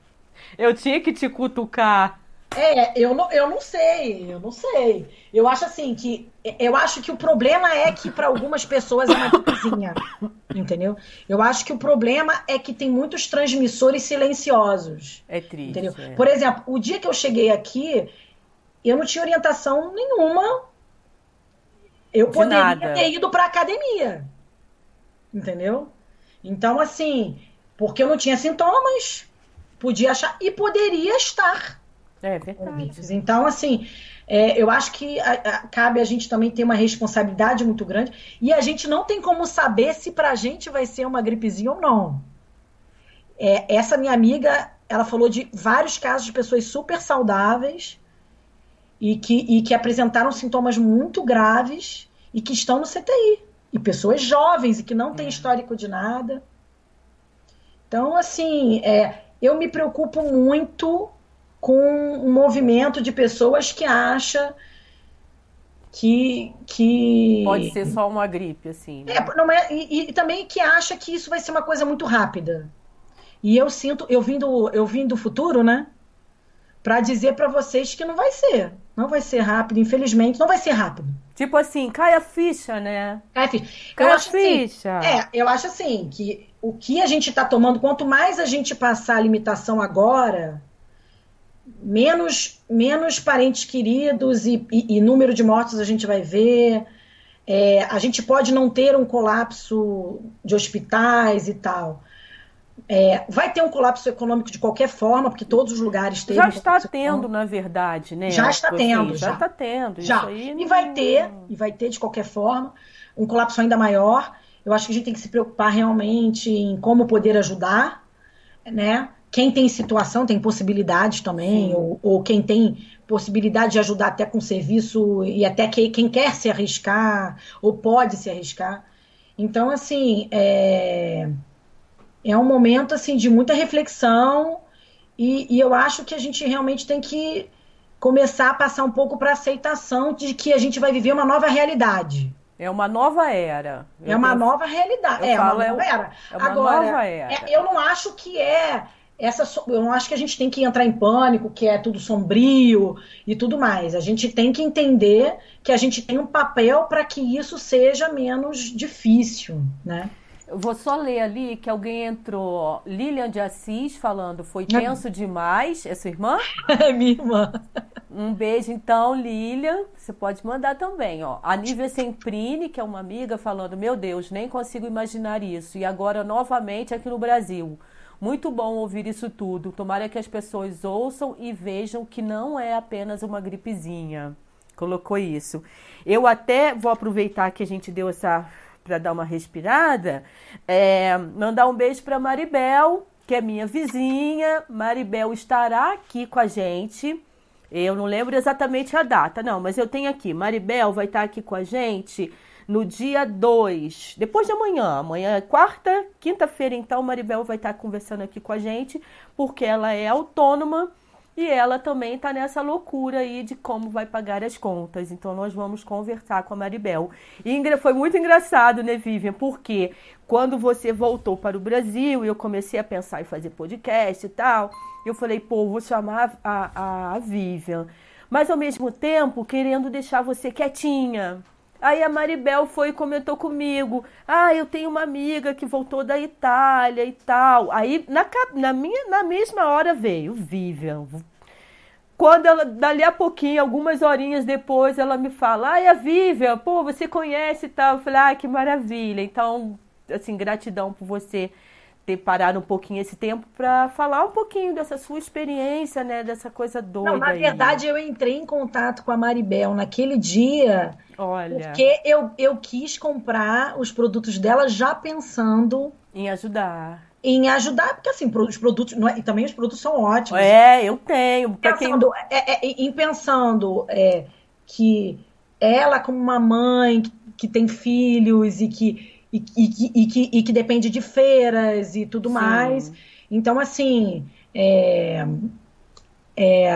Speaker 1: Eu tinha que te cutucar.
Speaker 2: É, eu não, eu não sei, eu não sei. Eu acho assim que eu acho que o problema é que para algumas pessoas é uma gripezinha, entendeu? Eu acho que o problema é que tem muitos transmissores silenciosos.
Speaker 1: É triste.
Speaker 2: Entendeu?
Speaker 1: É.
Speaker 2: Por exemplo, o dia que eu cheguei aqui, eu não tinha orientação nenhuma. Eu De poderia nada. ter ido para academia, entendeu? Então assim, porque eu não tinha sintomas, podia achar e poderia estar
Speaker 1: é verdade.
Speaker 2: Então, assim, é, eu acho que a, a, cabe a gente também ter uma responsabilidade muito grande e a gente não tem como saber se pra gente vai ser uma gripezinha ou não. É, essa minha amiga, ela falou de vários casos de pessoas super saudáveis e que, e que apresentaram sintomas muito graves e que estão no CTI. E pessoas jovens e que não têm é. histórico de nada. Então, assim, é, eu me preocupo muito com um movimento de pessoas que acha que, que...
Speaker 1: Pode ser só uma gripe, assim.
Speaker 2: Né? É, não é, e, e, também que acha que isso vai ser uma coisa muito rápida. E eu sinto, eu vim do, eu vim do futuro, né? Para dizer para vocês que não vai ser. Não vai ser rápido, infelizmente, não vai ser rápido.
Speaker 1: Tipo assim, cai a ficha, né?
Speaker 2: Cai a ficha.
Speaker 1: Cai eu a assim, ficha.
Speaker 2: Assim, é, eu acho assim que o que a gente está tomando, quanto mais a gente passar a limitação agora, menos, menos parentes queridos e, e, e, número de mortos a gente vai ver. É, a gente pode não ter um colapso de hospitais e tal. É, vai ter um colapso econômico de qualquer forma, porque todos os lugares têm.
Speaker 1: Já está tendo, na verdade, né?
Speaker 2: Já está tendo.
Speaker 1: Já, já está tendo.
Speaker 2: Já. e vai ter, e vai ter de qualquer forma, um colapso ainda maior. Eu acho que a gente tem que se preocupar realmente em como poder ajudar, né? Quem tem situação tem possibilidades também, ou, ou, quem tem possibilidade de ajudar até com serviço e até que, quem quer se arriscar ou pode se arriscar. Então, assim, é, é um momento assim de muita reflexão e, e eu acho que a gente realmente tem que começar a passar um pouco para aceitação de que a gente vai viver uma nova realidade.
Speaker 1: É uma nova era.
Speaker 2: Eu é uma nova realidade. é uma nova era.
Speaker 1: É uma Agora, nova era.
Speaker 2: É, eu não acho que é essa. Eu não acho que a gente tem que entrar em pânico, que é tudo sombrio e tudo mais. A gente tem que entender que a gente tem um papel para que isso seja menos difícil, né?
Speaker 1: Eu vou só ler ali que alguém entrou. Lilian de Assis falando, foi tenso demais. É sua irmã?
Speaker 2: É minha irmã.
Speaker 1: Um beijo, então, Lilian. Você pode mandar também, ó. A Nívia Semprini, que é uma amiga, falando: Meu Deus, nem consigo imaginar isso. E agora, novamente, aqui no Brasil. Muito bom ouvir isso tudo. Tomara que as pessoas ouçam e vejam que não é apenas uma gripezinha. Colocou isso. Eu até vou aproveitar que a gente deu essa para dar uma respirada, é, mandar um beijo para Maribel, que é minha vizinha. Maribel estará aqui com a gente. Eu não lembro exatamente a data, não, mas eu tenho aqui. Maribel vai estar aqui com a gente no dia 2, depois de amanhã. Amanhã é quarta, quinta-feira, então, Maribel vai estar conversando aqui com a gente, porque ela é autônoma e ela também está nessa loucura aí de como vai pagar as contas. Então nós vamos conversar com a Maribel. E foi muito engraçado, né, Vivian? Porque quando você voltou para o Brasil e eu comecei a pensar em fazer podcast e tal, eu falei, pô, vou chamar a, a, a Vivian. Mas ao mesmo tempo, querendo deixar você quietinha, Aí a Maribel foi e comentou comigo: Ah, eu tenho uma amiga que voltou da Itália e tal. Aí na, na, minha, na mesma hora veio Vivian. Quando ela, dali a pouquinho, algumas horinhas depois, ela me fala: Ai, a Vivian, pô, você conhece e tal. Eu falei: Ah, que maravilha. Então, assim, gratidão por você ter parado um pouquinho esse tempo para falar um pouquinho dessa sua experiência, né? Dessa coisa doida. Não,
Speaker 2: na verdade, aí. eu entrei em contato com a Maribel naquele dia.
Speaker 1: Olha.
Speaker 2: Porque eu, eu quis comprar os produtos dela já pensando
Speaker 1: em ajudar.
Speaker 2: Em ajudar, porque assim, os produtos. É, e também os produtos são ótimos.
Speaker 1: É, eu tenho.
Speaker 2: Pensando, quem... é, é, em pensando é, que ela, como uma mãe que, que tem filhos e que e, e, e, que, e que depende de feiras e tudo Sim. mais. Então, assim, é, é,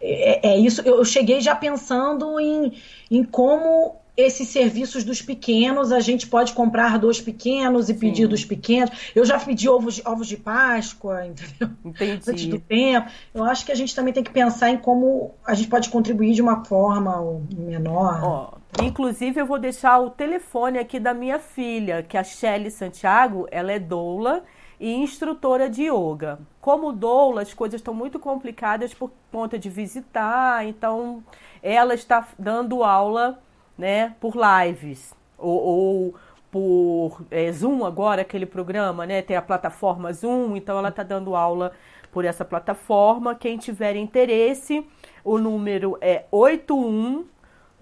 Speaker 2: é, é, isso. Eu cheguei já pensando em, em como esses serviços dos pequenos, a gente pode comprar dos pequenos e Sim. pedir dos pequenos. Eu já pedi ovos de, ovos de Páscoa, entendeu?
Speaker 1: Entendi.
Speaker 2: Antes do tempo. Eu acho que a gente também tem que pensar em como a gente pode contribuir de uma forma menor.
Speaker 1: Ó, Inclusive, eu vou deixar o telefone aqui da minha filha, que é a Shelly Santiago, ela é doula e instrutora de yoga. Como doula, as coisas estão muito complicadas por conta de visitar, então ela está dando aula né, por lives ou, ou por é, Zoom agora, aquele programa, né? Tem a plataforma Zoom, então ela está dando aula por essa plataforma. Quem tiver interesse, o número é 81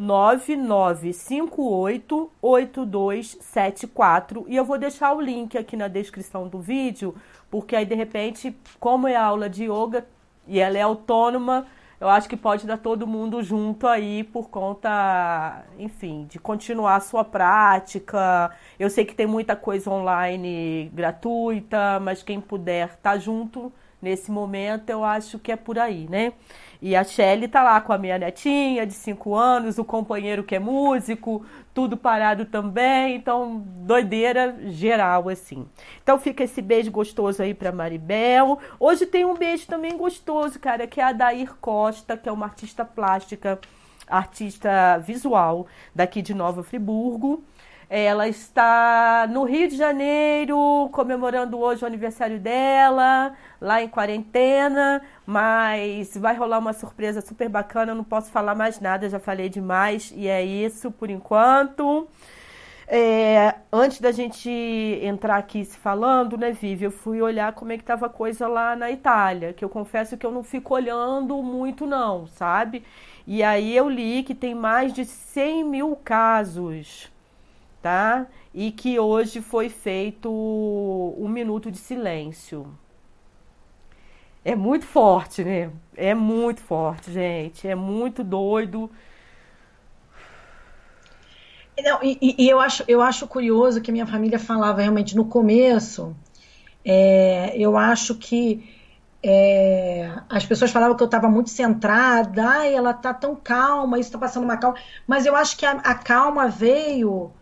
Speaker 1: 99588274 e eu vou deixar o link aqui na descrição do vídeo, porque aí de repente, como é aula de yoga e ela é autônoma, eu acho que pode dar todo mundo junto aí por conta, enfim, de continuar a sua prática. Eu sei que tem muita coisa online gratuita, mas quem puder estar tá junto nesse momento, eu acho que é por aí, né? E a Shelly tá lá com a minha netinha de 5 anos, o companheiro que é músico, tudo parado também, então doideira geral assim. Então fica esse beijo gostoso aí para Maribel. Hoje tem um beijo também gostoso, cara, que é a Dair Costa, que é uma artista plástica, artista visual daqui de Nova Friburgo. Ela está no Rio de Janeiro, comemorando hoje o aniversário dela, lá em quarentena, mas vai rolar uma surpresa super bacana. Eu não posso falar mais nada, já falei demais, e é isso por enquanto. É, antes da gente entrar aqui se falando, né, Vivi, eu fui olhar como é que tava a coisa lá na Itália, que eu confesso que eu não fico olhando muito não, sabe? E aí eu li que tem mais de 100 mil casos tá? E que hoje foi feito um minuto de silêncio. é muito forte, né? É muito forte, gente. É muito doido.
Speaker 2: Não, e, e, eu, acho, eu acho curioso que minha família falava realmente no começo. É, eu acho que é, as pessoas falavam que eu estava muito centrada, ai, ela tá tão calma, isso está passando uma calma. Mas eu acho que a, a, calma veio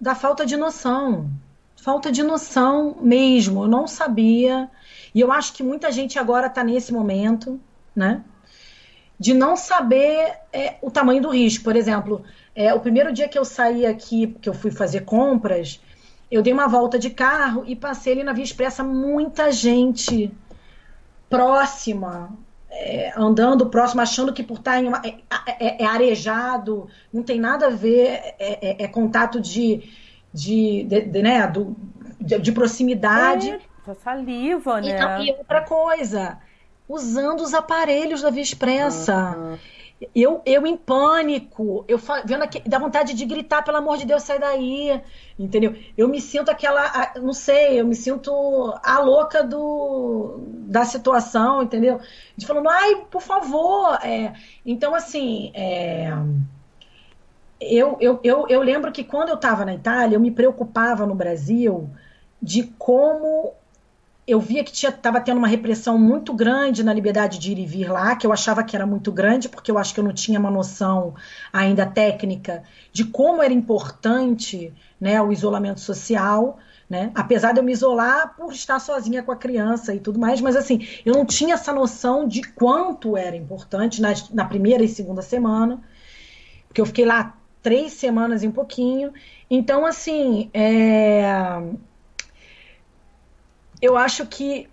Speaker 2: da falta de noção. Falta de noção mesmo. Eu não sabia. E eu acho que muita gente agora está nesse momento, né? De não saber é, o tamanho do risco. Por exemplo, é, o primeiro dia que eu saí aqui, que eu fui fazer compras, eu dei uma volta de carro e passei ali na Via Expressa muita gente próxima, é, andando próximo, achando que por estar em uma. É, é, é arejado, não tem nada a ver, é, é, é contato de, de, de, de né, do, de, de proximidade.
Speaker 1: É, saliva, né?
Speaker 2: E, e, outra coisa, usando os aparelhos da Via Expressa. Uhum. Eu, eu em pânico, eu vendo aqui, dá vontade de gritar, pelo amor de Deus, sai daí, entendeu? Eu me sinto aquela, não sei, eu me sinto a louca do, da situação, entendeu? De falando, ai, por favor. É, então, assim, é, eu, eu, eu, eu lembro que quando eu estava na Itália, eu me preocupava no Brasil de como eu via que estava tendo uma repressão muito grande na liberdade de ir e vir lá, que eu achava que era muito grande, porque eu acho que eu não tinha uma noção ainda técnica de como era importante né, o isolamento social. Né? Apesar de eu me isolar por estar sozinha com a criança e tudo mais, mas assim, eu não tinha essa noção de quanto era importante na, na primeira e segunda semana, porque eu fiquei lá três semanas e um pouquinho. Então, assim, é eu acho que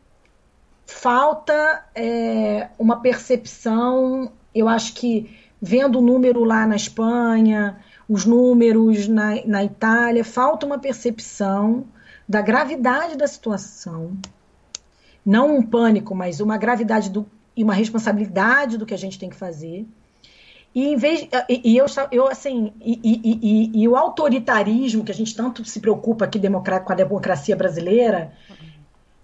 Speaker 2: falta é, uma percepção. Eu acho que vendo o número lá na Espanha, os números na, na Itália, falta uma percepção da gravidade da situação. Não um pânico, mas uma gravidade do, e uma responsabilidade do que a gente tem que fazer. E em vez e, e eu, eu assim e, e, e, o autoritarismo que a gente tanto se preocupa aqui com a democracia brasileira,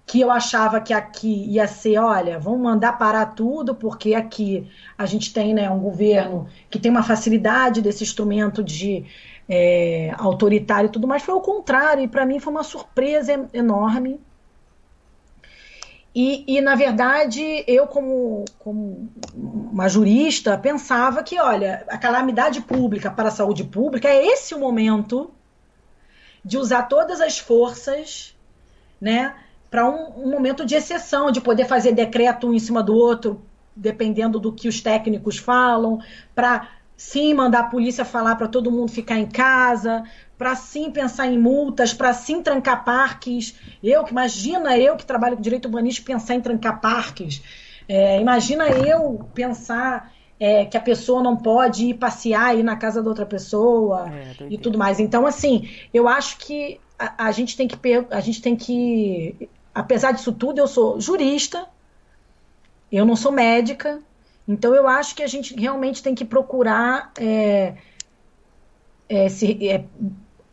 Speaker 2: que eu achava que aqui ia ser, olha, vamos mandar parar tudo, porque aqui a gente tem né, um governo que tem uma facilidade desse instrumento de é, autoritário e tudo mais, foi o contrário, e para mim foi uma surpresa enorme. E, e, na verdade, eu, como, como uma jurista, pensava que, olha, a calamidade pública para a saúde pública é esse o momento de usar todas as forças, né? Para um, um, momento de exceção, de poder fazer decreto um em cima do outro, dependendo do que os técnicos falam, para sim mandar a polícia falar para todo mundo ficar em casa, para sim pensar em multas, para sim trancar parques. Eu que imagina eu que trabalho com direito urbanístico pensar em trancar parques. É, imagina eu pensar é, que a pessoa não pode ir passear ir na casa da outra pessoa é, e tudo mais. Então, assim, eu acho que a, a, gente tem que a gente tem que apesar disso tudo, eu sou jurista, eu não sou médica, então eu acho que a gente realmente tem que procurar é, é, se, é,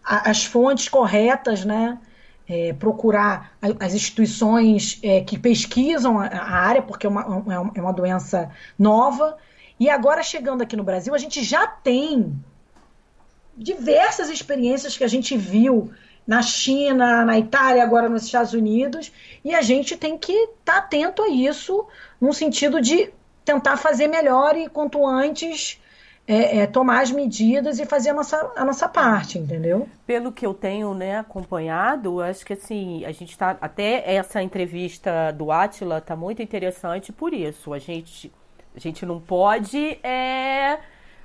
Speaker 2: as fontes corretas, né? É, procurar as instituições é, que pesquisam a, a, área, porque é uma, é uma doença nova. E agora, chegando aqui no Brasil, a gente já tem diversas experiências que a gente viu na China, na Itália, agora nos Estados Unidos, e a gente tem que estar tá atento a isso, no sentido de tentar fazer melhor e quanto antes é, é, tomar as medidas e fazer a nossa, a nossa parte, entendeu?
Speaker 1: Pelo que eu tenho né, acompanhado, acho que assim, a gente está. Até essa entrevista do Atila está muito interessante por isso. A gente, a gente não pode é,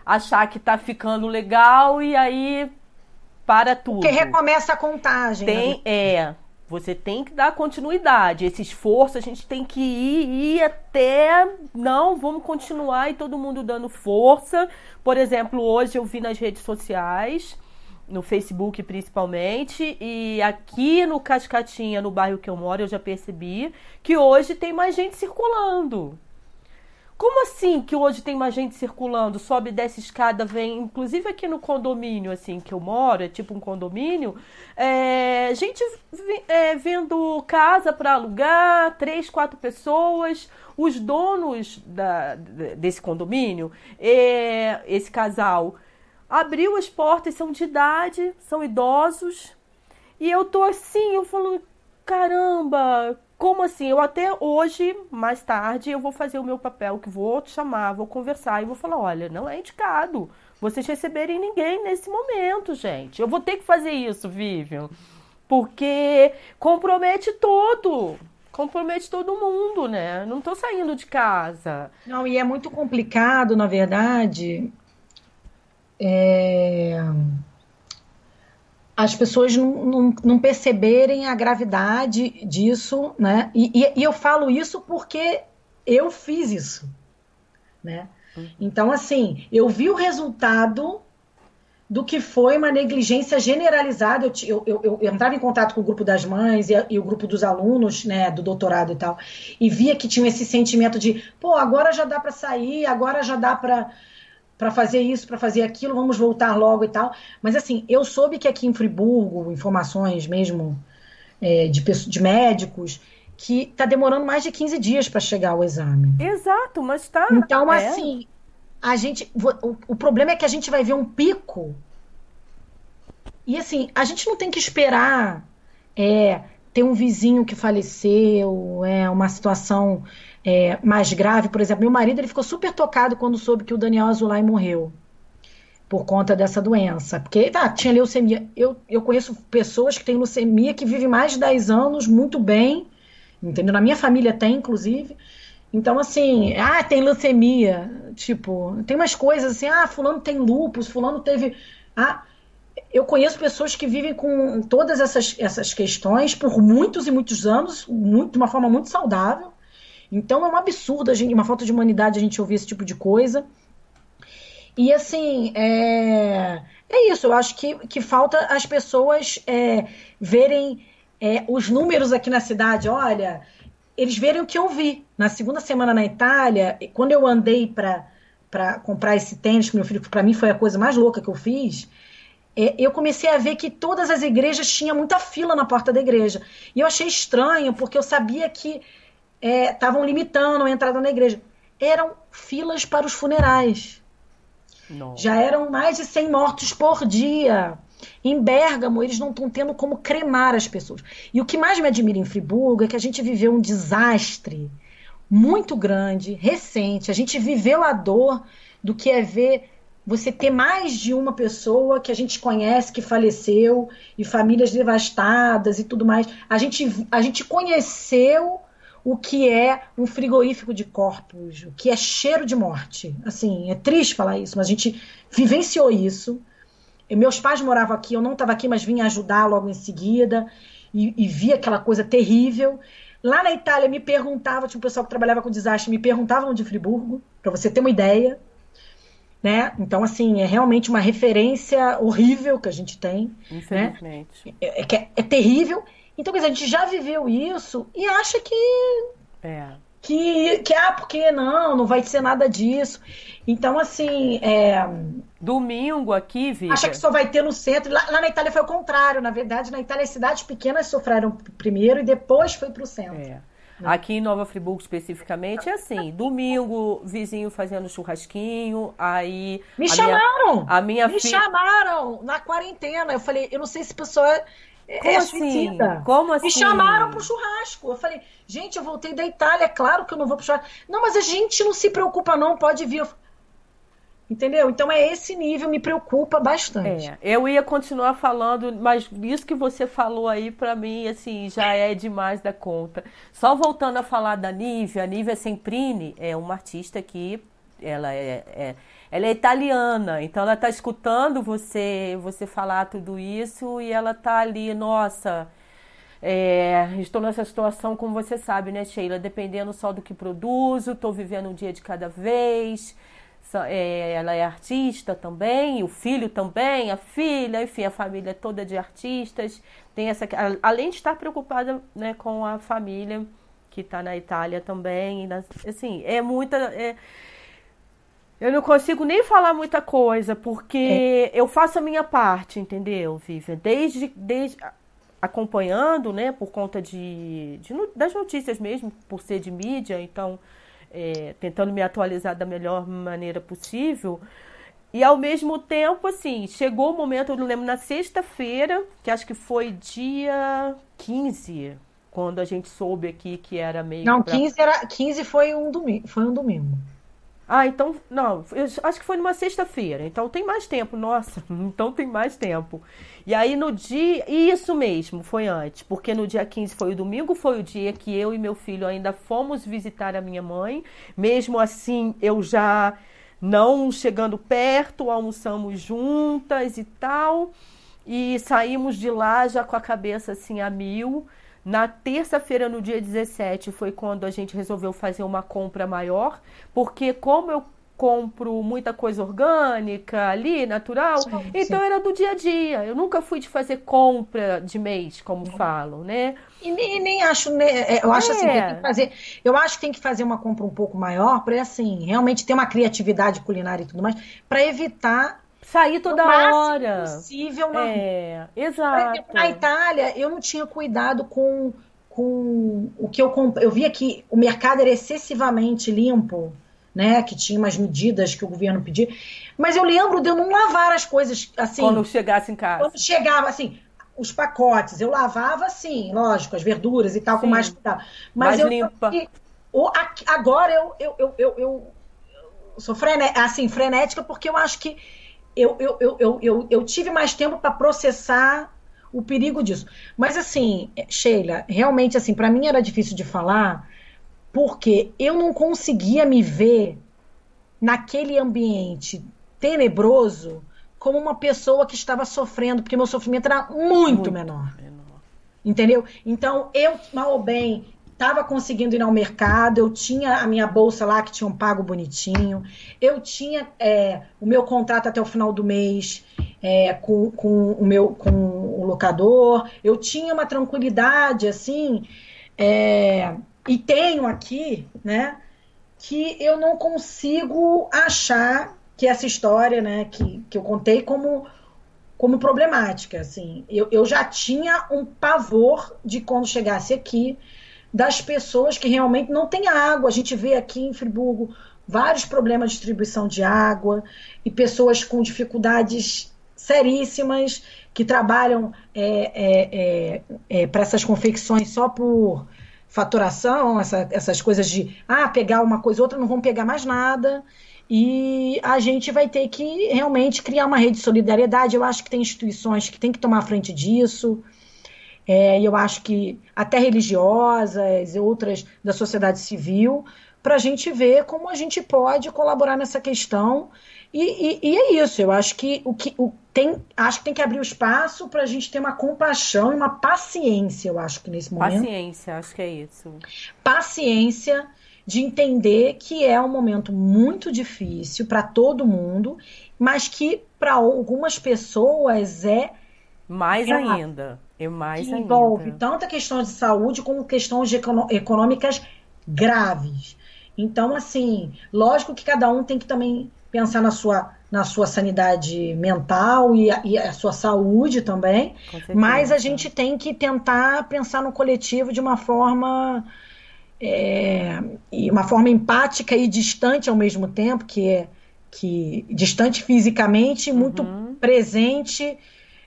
Speaker 1: achar que está ficando legal e aí para tudo.
Speaker 2: Porque recomeça a contagem.
Speaker 1: Tem, né? É. Você tem que dar continuidade. Esse esforço a gente tem que ir, ir até. Não, vamos continuar e todo mundo dando força. Por exemplo, hoje eu vi nas redes sociais, no Facebook principalmente, e aqui no Cascatinha, no bairro que eu moro, eu já percebi que hoje tem mais gente circulando como assim que hoje tem mais gente circulando, sobe desce escada, vem, inclusive aqui no condomínio, assim, que eu moro, é tipo um condomínio, é, gente é, vendo casa para alugar, três, quatro pessoas, os donos da, desse condomínio, é, esse casal, abriu as portas, são de idade, são idosos, e eu tô assim, eu falo, caramba, como assim? Eu até hoje, mais tarde, eu vou fazer o meu papel, que vou te chamar, vou conversar e vou falar, olha, não é indicado vocês receberem ninguém nesse momento, gente. Eu vou ter que fazer isso, Vivian, porque compromete todo. Compromete todo mundo, né? Não tô saindo de casa.
Speaker 2: Não, e é muito complicado, na verdade. É as pessoas não, não, não, perceberem a gravidade disso, né? E, e, e, eu falo isso porque eu fiz isso, né? Então, assim, eu vi o resultado do que foi uma negligência generalizada. Eu, eu, eu, eu entrava em contato com o grupo das mães e, e, o grupo dos alunos, né, do doutorado e tal, e via que tinha esse sentimento de, pô, agora já dá para sair, agora já dá para para fazer isso, para fazer aquilo, vamos voltar logo e tal. Mas assim, eu soube que aqui em Friburgo, informações mesmo é, de, de médicos, que está demorando mais de 15 dias para chegar o exame.
Speaker 1: Exato, mas tá.
Speaker 2: Então, é. assim, a gente. O, o problema é que a gente vai ver um pico. E assim, a gente não tem que esperar é, ter um vizinho que faleceu, é uma situação é, mais grave. Por exemplo, meu marido ele ficou super tocado quando soube que o Daniel Azulay morreu por conta dessa doença. Porque tá, tinha leucemia. Eu, eu conheço pessoas que têm leucemia que vivem mais de 10 anos muito bem. Entendeu? Na minha família tem, inclusive. Então, assim, ah, tem leucemia. Tipo, tem umas coisas assim, ah, fulano tem lupus, fulano teve. Ah, eu conheço pessoas que vivem com todas essas, essas questões por muitos e muitos anos, muito, de uma forma muito saudável. Então é um absurdo, a gente, uma falta de humanidade a gente ouvir esse tipo de coisa. E assim, é, é isso, eu acho que, que falta as pessoas é, verem é, os números aqui na cidade, olha, eles verem o que eu vi. Na segunda semana na Itália, quando eu andei para comprar esse tênis, que meu filho, para mim foi a coisa mais louca que eu fiz, é, eu comecei a ver que todas as igrejas tinham muita fila na porta da igreja. E eu achei estranho, porque eu sabia que estavam é, limitando a entrada na igreja. Eram filas para os funerais. Já eram mais de 100 mortos por dia. Em Bérgamo, eles não estão tendo como cremar as pessoas. E o que mais me admira em Friburgo é que a gente viveu um desastre muito grande, recente. A gente viveu a dor do que é ver você ter mais de uma pessoa que a gente conhece que faleceu e famílias devastadas e tudo mais. A gente, a gente conheceu o que é um frigorífico de corpos, o que é cheiro de morte. Assim, é triste falar isso, mas a gente vivenciou isso. E meus pais moravam aqui, eu não estava aqui, mas vim ajudar logo em seguida e, e vi aquela coisa terrível. Lá na Itália me perguntava, tinha um pessoal que trabalhava com desastre, me perguntavam de Friburgo, para você ter uma ideia. Né? Então, assim, é realmente uma referência horrível que a gente tem.
Speaker 1: Né? Infelizmente.
Speaker 2: Né? É, é, é, terrível. Então, quer dizer, a gente já viveu isso e acha que.
Speaker 1: É.
Speaker 2: Que, que, ah, porque não, não vai ser nada disso. Então, assim. É...
Speaker 1: Domingo aqui, Viva.
Speaker 2: Acha que só vai ter no centro. Lá, lá, na Itália foi o contrário. Na verdade, na Itália, as cidades pequenas sofreram primeiro e depois foi para o centro.
Speaker 1: É. Aqui em Nova Friburgo, especificamente, é assim: domingo, vizinho fazendo churrasquinho, aí.
Speaker 2: Me a chamaram!
Speaker 1: Minha, a minha
Speaker 2: Me fi... chamaram na quarentena. Eu falei, eu não sei se pessoa é
Speaker 1: como é assim? suicida. Como assim?
Speaker 2: Me chamaram pro churrasco. Eu falei, gente, eu voltei da Itália, é claro que eu não vou pro churrasco. Não, mas a gente não se preocupa, não, pode vir. Entendeu? Então é esse nível, me preocupa bastante.
Speaker 1: É, eu ia continuar falando, mas isso que você falou aí, para mim, assim, já é demais da conta. Só voltando a falar da Nívia, a Nívia Semprini é uma artista que ela é, é ela é italiana, então ela está escutando você você falar tudo isso e ela está ali, nossa, é, estou nessa situação, como você sabe, né, Sheila? Dependendo só do que produzo, estou vivendo um dia de cada vez. É, ela é artista também, o filho também, a filha, enfim, a família toda de artistas. Tem essa, além de estar preocupada né, com a família, que está na Itália também. Assim, é muita. É... Eu não consigo nem falar muita coisa, porque é. eu faço a minha parte, entendeu, Vivian? Desde, desde acompanhando, né, por conta de, de das notícias mesmo, por ser de mídia, então é, tentando me atualizar da melhor maneira possível. E ao mesmo tempo, assim, chegou o momento, eu não lembro, na sexta-feira, que acho que foi dia 15, quando a gente soube aqui que era meio.
Speaker 2: Não, pra... 15, era, 15 foi um domingo. Foi um domingo.
Speaker 1: Ah, então, não, eu acho que foi numa sexta-feira, então tem mais tempo, nossa, então tem mais tempo. E aí no dia, isso mesmo, foi antes, porque no dia 15 foi o domingo, foi o dia que eu e meu filho ainda fomos visitar a minha mãe, mesmo assim eu já não chegando perto, almoçamos juntas e tal, e saímos de lá já com a cabeça assim a mil, na terça-feira, no dia 17, foi quando a gente resolveu fazer uma compra maior, porque como eu compro muita coisa orgânica ali, natural, sim, então sim. era do dia a dia. Eu nunca fui de fazer compra de mês, como uhum. falam, né?
Speaker 2: E nem, nem acho, né, é, eu acho é. assim, que tem que fazer, eu acho que tem que fazer uma compra um pouco maior para assim, realmente ter uma criatividade culinária e tudo mais, para evitar
Speaker 1: Sair toda hora.
Speaker 2: possível na
Speaker 1: É, exato.
Speaker 2: Na Itália, eu não tinha cuidado com, com o que eu comprei. Eu via que o mercado era excessivamente limpo, né? Que tinha umas medidas que o governo pedia. Mas eu lembro de eu não lavar as coisas assim.
Speaker 1: Quando chegasse em casa.
Speaker 2: Quando chegava, assim, os pacotes, eu lavava assim, lógico, as verduras e tal, Sim. com mais cuidado. Mas
Speaker 1: mais
Speaker 2: eu,
Speaker 1: limpa.
Speaker 2: Eu, agora eu, eu, eu, eu, eu sou frené, assim, frenética porque eu acho que eu, eu, eu, eu, eu, eu tive mais tempo para processar o perigo disso. Mas assim, Sheila, realmente assim, para mim era difícil de falar, porque eu não conseguia me ver naquele ambiente tenebroso como uma pessoa que estava sofrendo, porque meu sofrimento era muito, muito menor. menor. Entendeu? Então, eu, mal ou bem, estava conseguindo ir ao mercado, eu tinha a minha bolsa lá que tinha um pago bonitinho, eu tinha é, o meu contrato até o final do mês é, com, com, o meu com o locador, eu tinha uma tranquilidade assim, é, e tenho aqui, né, que eu não consigo achar que essa história, né, que, que eu contei como como problemática, assim, eu, eu já tinha um pavor de quando chegasse aqui das pessoas que realmente não têm água. A gente vê aqui em Friburgo vários problemas de distribuição de água e pessoas com dificuldades seríssimas que trabalham é, é, é, é para essas confecções só por faturação, essa, essas coisas de ah, pegar uma coisa outra, não vão pegar mais nada. E a gente vai ter que realmente criar uma rede de solidariedade. Eu acho que tem instituições que têm que tomar frente disso. É, e eu acho que até religiosas e outras da sociedade civil, para a gente ver como a gente pode colaborar nessa questão. E, e, e, é isso, eu acho que o que o, tem, acho que tem que abrir o espaço para a gente ter uma compaixão e uma paciência, eu acho que nesse momento.
Speaker 1: Paciência, acho que é isso.
Speaker 2: Paciência de entender que é um momento muito difícil para todo mundo, mas que para algumas pessoas é
Speaker 1: mais ainda. É mais
Speaker 2: que envolve ainda. tanto a questão de saúde como questões econômicas graves. Então, assim, lógico que cada um tem que também pensar na sua, na sua sanidade mental e a, e a sua saúde também, mas a gente tem que tentar pensar no coletivo de uma forma é, e uma forma empática e distante ao mesmo tempo, que é que distante fisicamente, muito uhum. presente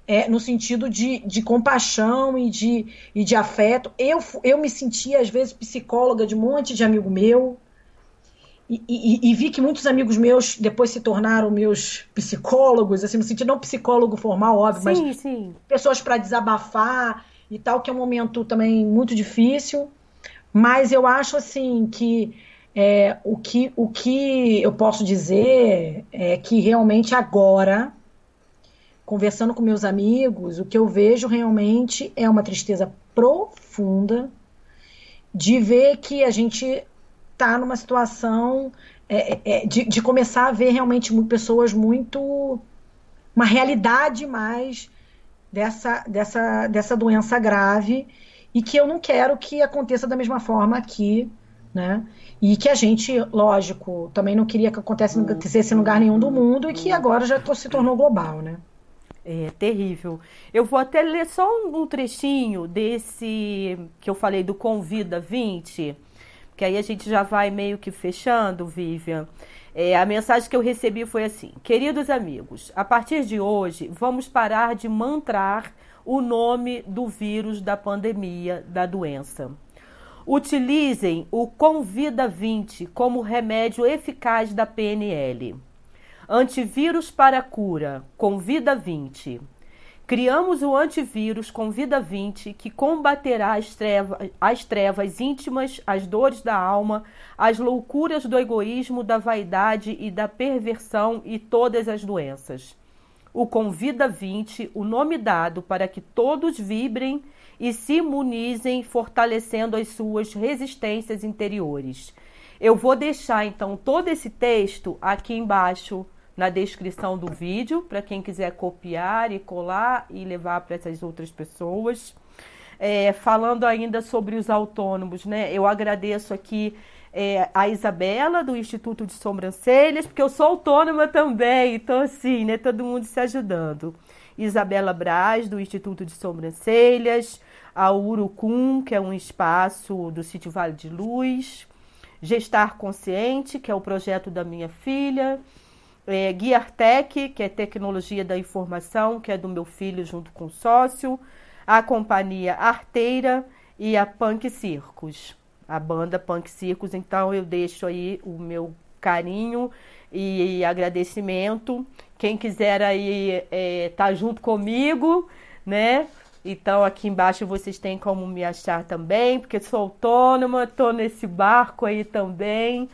Speaker 2: é, no sentido de, de compaixão e de, e de afeto. Eu, eu me sentia, às vezes, psicóloga de um monte de amigo meu. E, e, e, vi que muitos amigos meus depois se tornaram meus psicólogos, assim, no sentido não psicólogo formal, óbvio,
Speaker 1: sim,
Speaker 2: mas
Speaker 1: sim.
Speaker 2: pessoas para desabafar e tal, que é um momento também muito difícil. Mas eu acho assim que é, o, que, o que eu posso dizer é que realmente agora conversando com meus amigos, o que eu vejo realmente é uma tristeza profunda de ver que a gente está numa situação é, é, de, de, começar a ver realmente pessoas muito. uma realidade mais dessa, dessa, dessa doença grave e que eu não quero que aconteça da mesma forma aqui, né? E que a gente, lógico, também não queria que acontecesse em lugar nenhum do mundo e que agora já se tornou global, né?
Speaker 1: É terrível. Eu vou até ler só um, trechinho desse que eu falei do Convida 20, que aí a gente já vai meio que fechando, Vivian. É, a mensagem que eu recebi foi assim: Queridos amigos, a partir de hoje vamos parar de mantrar o nome do vírus da pandemia, da doença. Utilizem o Convida 20 como remédio eficaz da PNL. Antivírus para cura, Convida 20. Criamos o antivírus Convida 20 que combaterá as trevas, as trevas íntimas, as dores da alma, as loucuras do egoísmo, da vaidade e da perversão e todas as doenças. O Convida 20, o nome dado para que todos vibrem e se imunizem, fortalecendo as suas resistências interiores. Eu vou deixar então todo esse texto aqui embaixo na descrição do vídeo para quem quiser copiar e colar e levar para essas outras pessoas. É, falando ainda sobre os autônomos, né? Eu agradeço aqui é, a Isabela do Instituto de Sobrancelhas, porque eu sou autônoma também, então assim, né? Todo mundo se ajudando. Isabela Braz, do Instituto de Sobrancelhas, a Urucum, que é um espaço do Sítio Vale de Luz, Gestar Consciente, que é o projeto da minha filha, é, Guiartec, que é Tecnologia da Informação, que é do meu filho junto com o sócio, a companhia Arteira e a Punk Circus, a banda Punk Circus. Então eu deixo aí o meu carinho e agradecimento. Quem quiser aí é, tá junto comigo, né? Então aqui embaixo vocês têm como me achar também, porque sou autônoma, tô nesse barco aí também,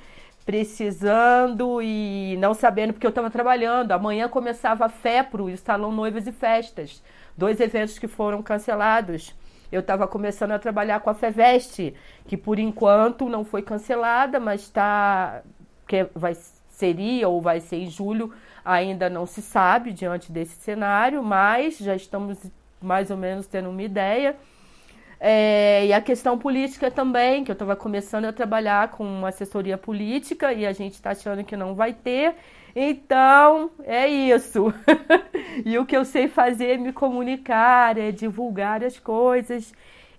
Speaker 1: precisando e não sabendo porque eu estava trabalhando. Amanhã começava a FEPRO o Salão Noivas e Festas, dois eventos que foram cancelados. Eu estava começando a trabalhar com a FEVEST, que por enquanto não foi cancelada, mas está que vai seria ou vai ser em julho, ainda não se sabe diante desse cenário, mas já estamos mais ou menos tendo uma ideia. É, e a questão política também, que eu estava começando a trabalhar com uma assessoria política e a gente está achando que não vai ter. Então, é isso. e o que eu sei fazer é me comunicar, é divulgar as coisas.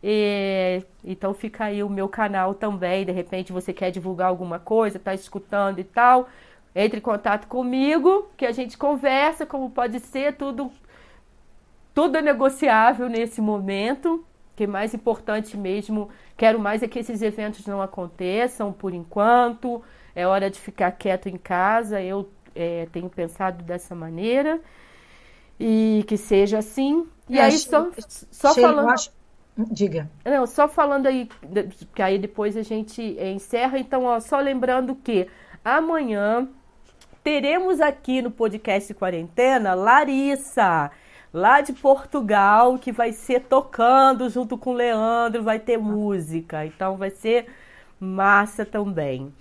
Speaker 1: E, então fica aí o meu canal também. De repente você quer divulgar alguma coisa, está escutando e tal. Entre em contato comigo, que a gente conversa, como pode ser, tudo tudo é negociável nesse momento. Que mais importante mesmo, quero mais é que esses eventos não aconteçam por enquanto. É hora de ficar quieto em casa. Eu é, tenho pensado dessa maneira e que seja assim. E é, aí só, só falando. Acho...
Speaker 2: Diga.
Speaker 1: Não, só falando aí, que aí depois a gente encerra. Então, ó, só lembrando que amanhã teremos aqui no podcast Quarentena Larissa lá de Portugal, que vai ser tocando junto com o Leandro, vai ter música. Então vai ser massa também.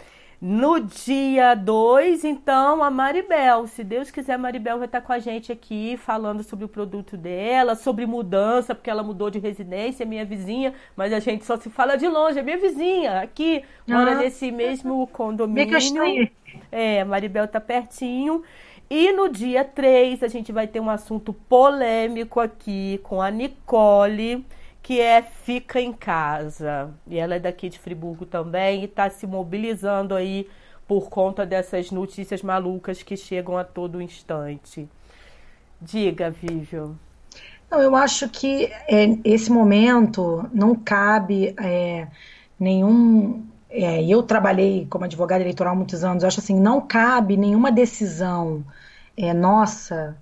Speaker 1: No dia 2, então, a Maribel. Se Deus quiser, a Maribel vai estar com a gente aqui falando sobre o produto dela, sobre mudança, porque ela mudou de residência, é minha vizinha, mas a gente só se fala de longe, é minha vizinha, aqui, mora ah. nesse mesmo condomínio. É, Maribel tá pertinho. E no dia 3 a gente vai ter um assunto polêmico aqui com a Nicole, que é Fica em Casa. E ela é daqui de Friburgo também e está se mobilizando aí por conta dessas notícias malucas que chegam a todo instante. Diga, Vívio.
Speaker 2: Não, eu acho que é, esse momento não cabe é, nenhum é, eu trabalhei como advogada eleitoral muitos anos, eu acho assim, não cabe nenhuma decisão é, nossa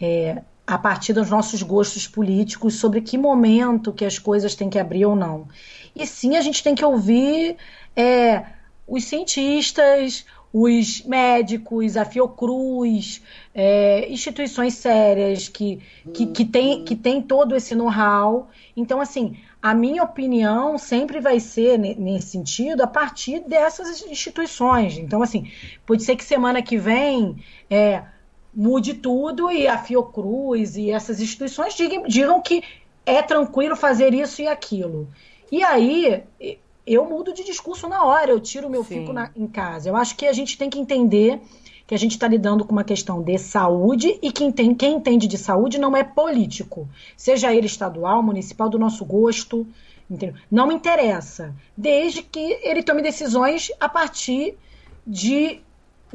Speaker 2: é, a partir dos nossos gostos políticos sobre que momento que as coisas têm que abrir ou não. E sim, a gente tem que ouvir é, os cientistas, os médicos, a Fiocruz, é, instituições sérias que, que, que, tem, que tem todo esse know-how. Então, assim, a minha opinião sempre vai ser nesse sentido a partir dessas instituições. Então, assim, pode ser que semana que vem é, mude tudo e a Fiocruz e essas instituições digam, digam que é tranquilo fazer isso e aquilo. E aí eu mudo de discurso na hora, eu tiro o meu Sim. fico na, em casa. Eu acho que a gente tem que entender que a gente está lidando com uma questão de saúde e quem, tem, quem entende de saúde não é político, seja ele estadual, municipal, do nosso gosto, entendeu? não me interessa, desde que ele tome decisões a partir de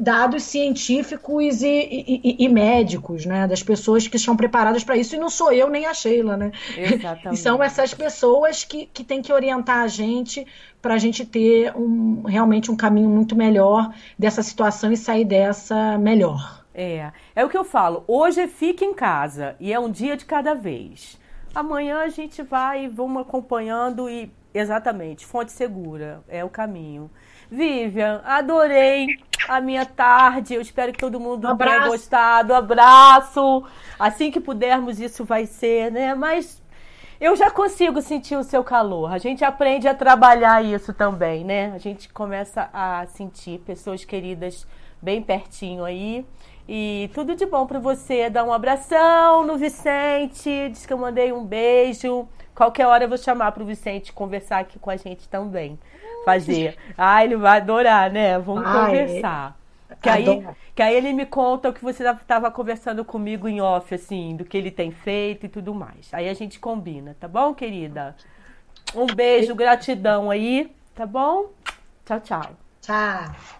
Speaker 2: dados científicos e, e, e, médicos, né? Das pessoas que estão preparadas para isso. E não sou eu nem a Sheila, né? Exatamente. E são essas pessoas que, que têm que orientar a gente para a gente ter um, realmente um caminho muito melhor dessa situação e sair dessa melhor.
Speaker 1: É, é o que eu falo. Hoje fica em casa e é um dia de cada vez. Amanhã a gente vai e vamos acompanhando e exatamente, fonte segura é o caminho. Vivian, adorei a minha tarde. Eu espero que todo mundo um tenha gostado. Abraço. Assim que pudermos, isso vai ser, né? Mas eu já consigo sentir o seu calor. A gente aprende a trabalhar isso também, né? A gente começa a sentir pessoas queridas bem pertinho aí. E tudo de bom para você. Dá um abração no Vicente. Diz que eu mandei um beijo. Qualquer hora eu vou chamar para o Vicente conversar aqui com a gente também fazer. Ah, ele vai adorar, né? Vamos ah, conversar. É. Que aí, que aí ele me conta o que você estava conversando comigo em off, assim, do que ele tem feito e tudo mais. Aí a gente combina, tá bom, querida? Um beijo, gratidão aí, tá bom? Tchau, tchau.
Speaker 2: Tchau.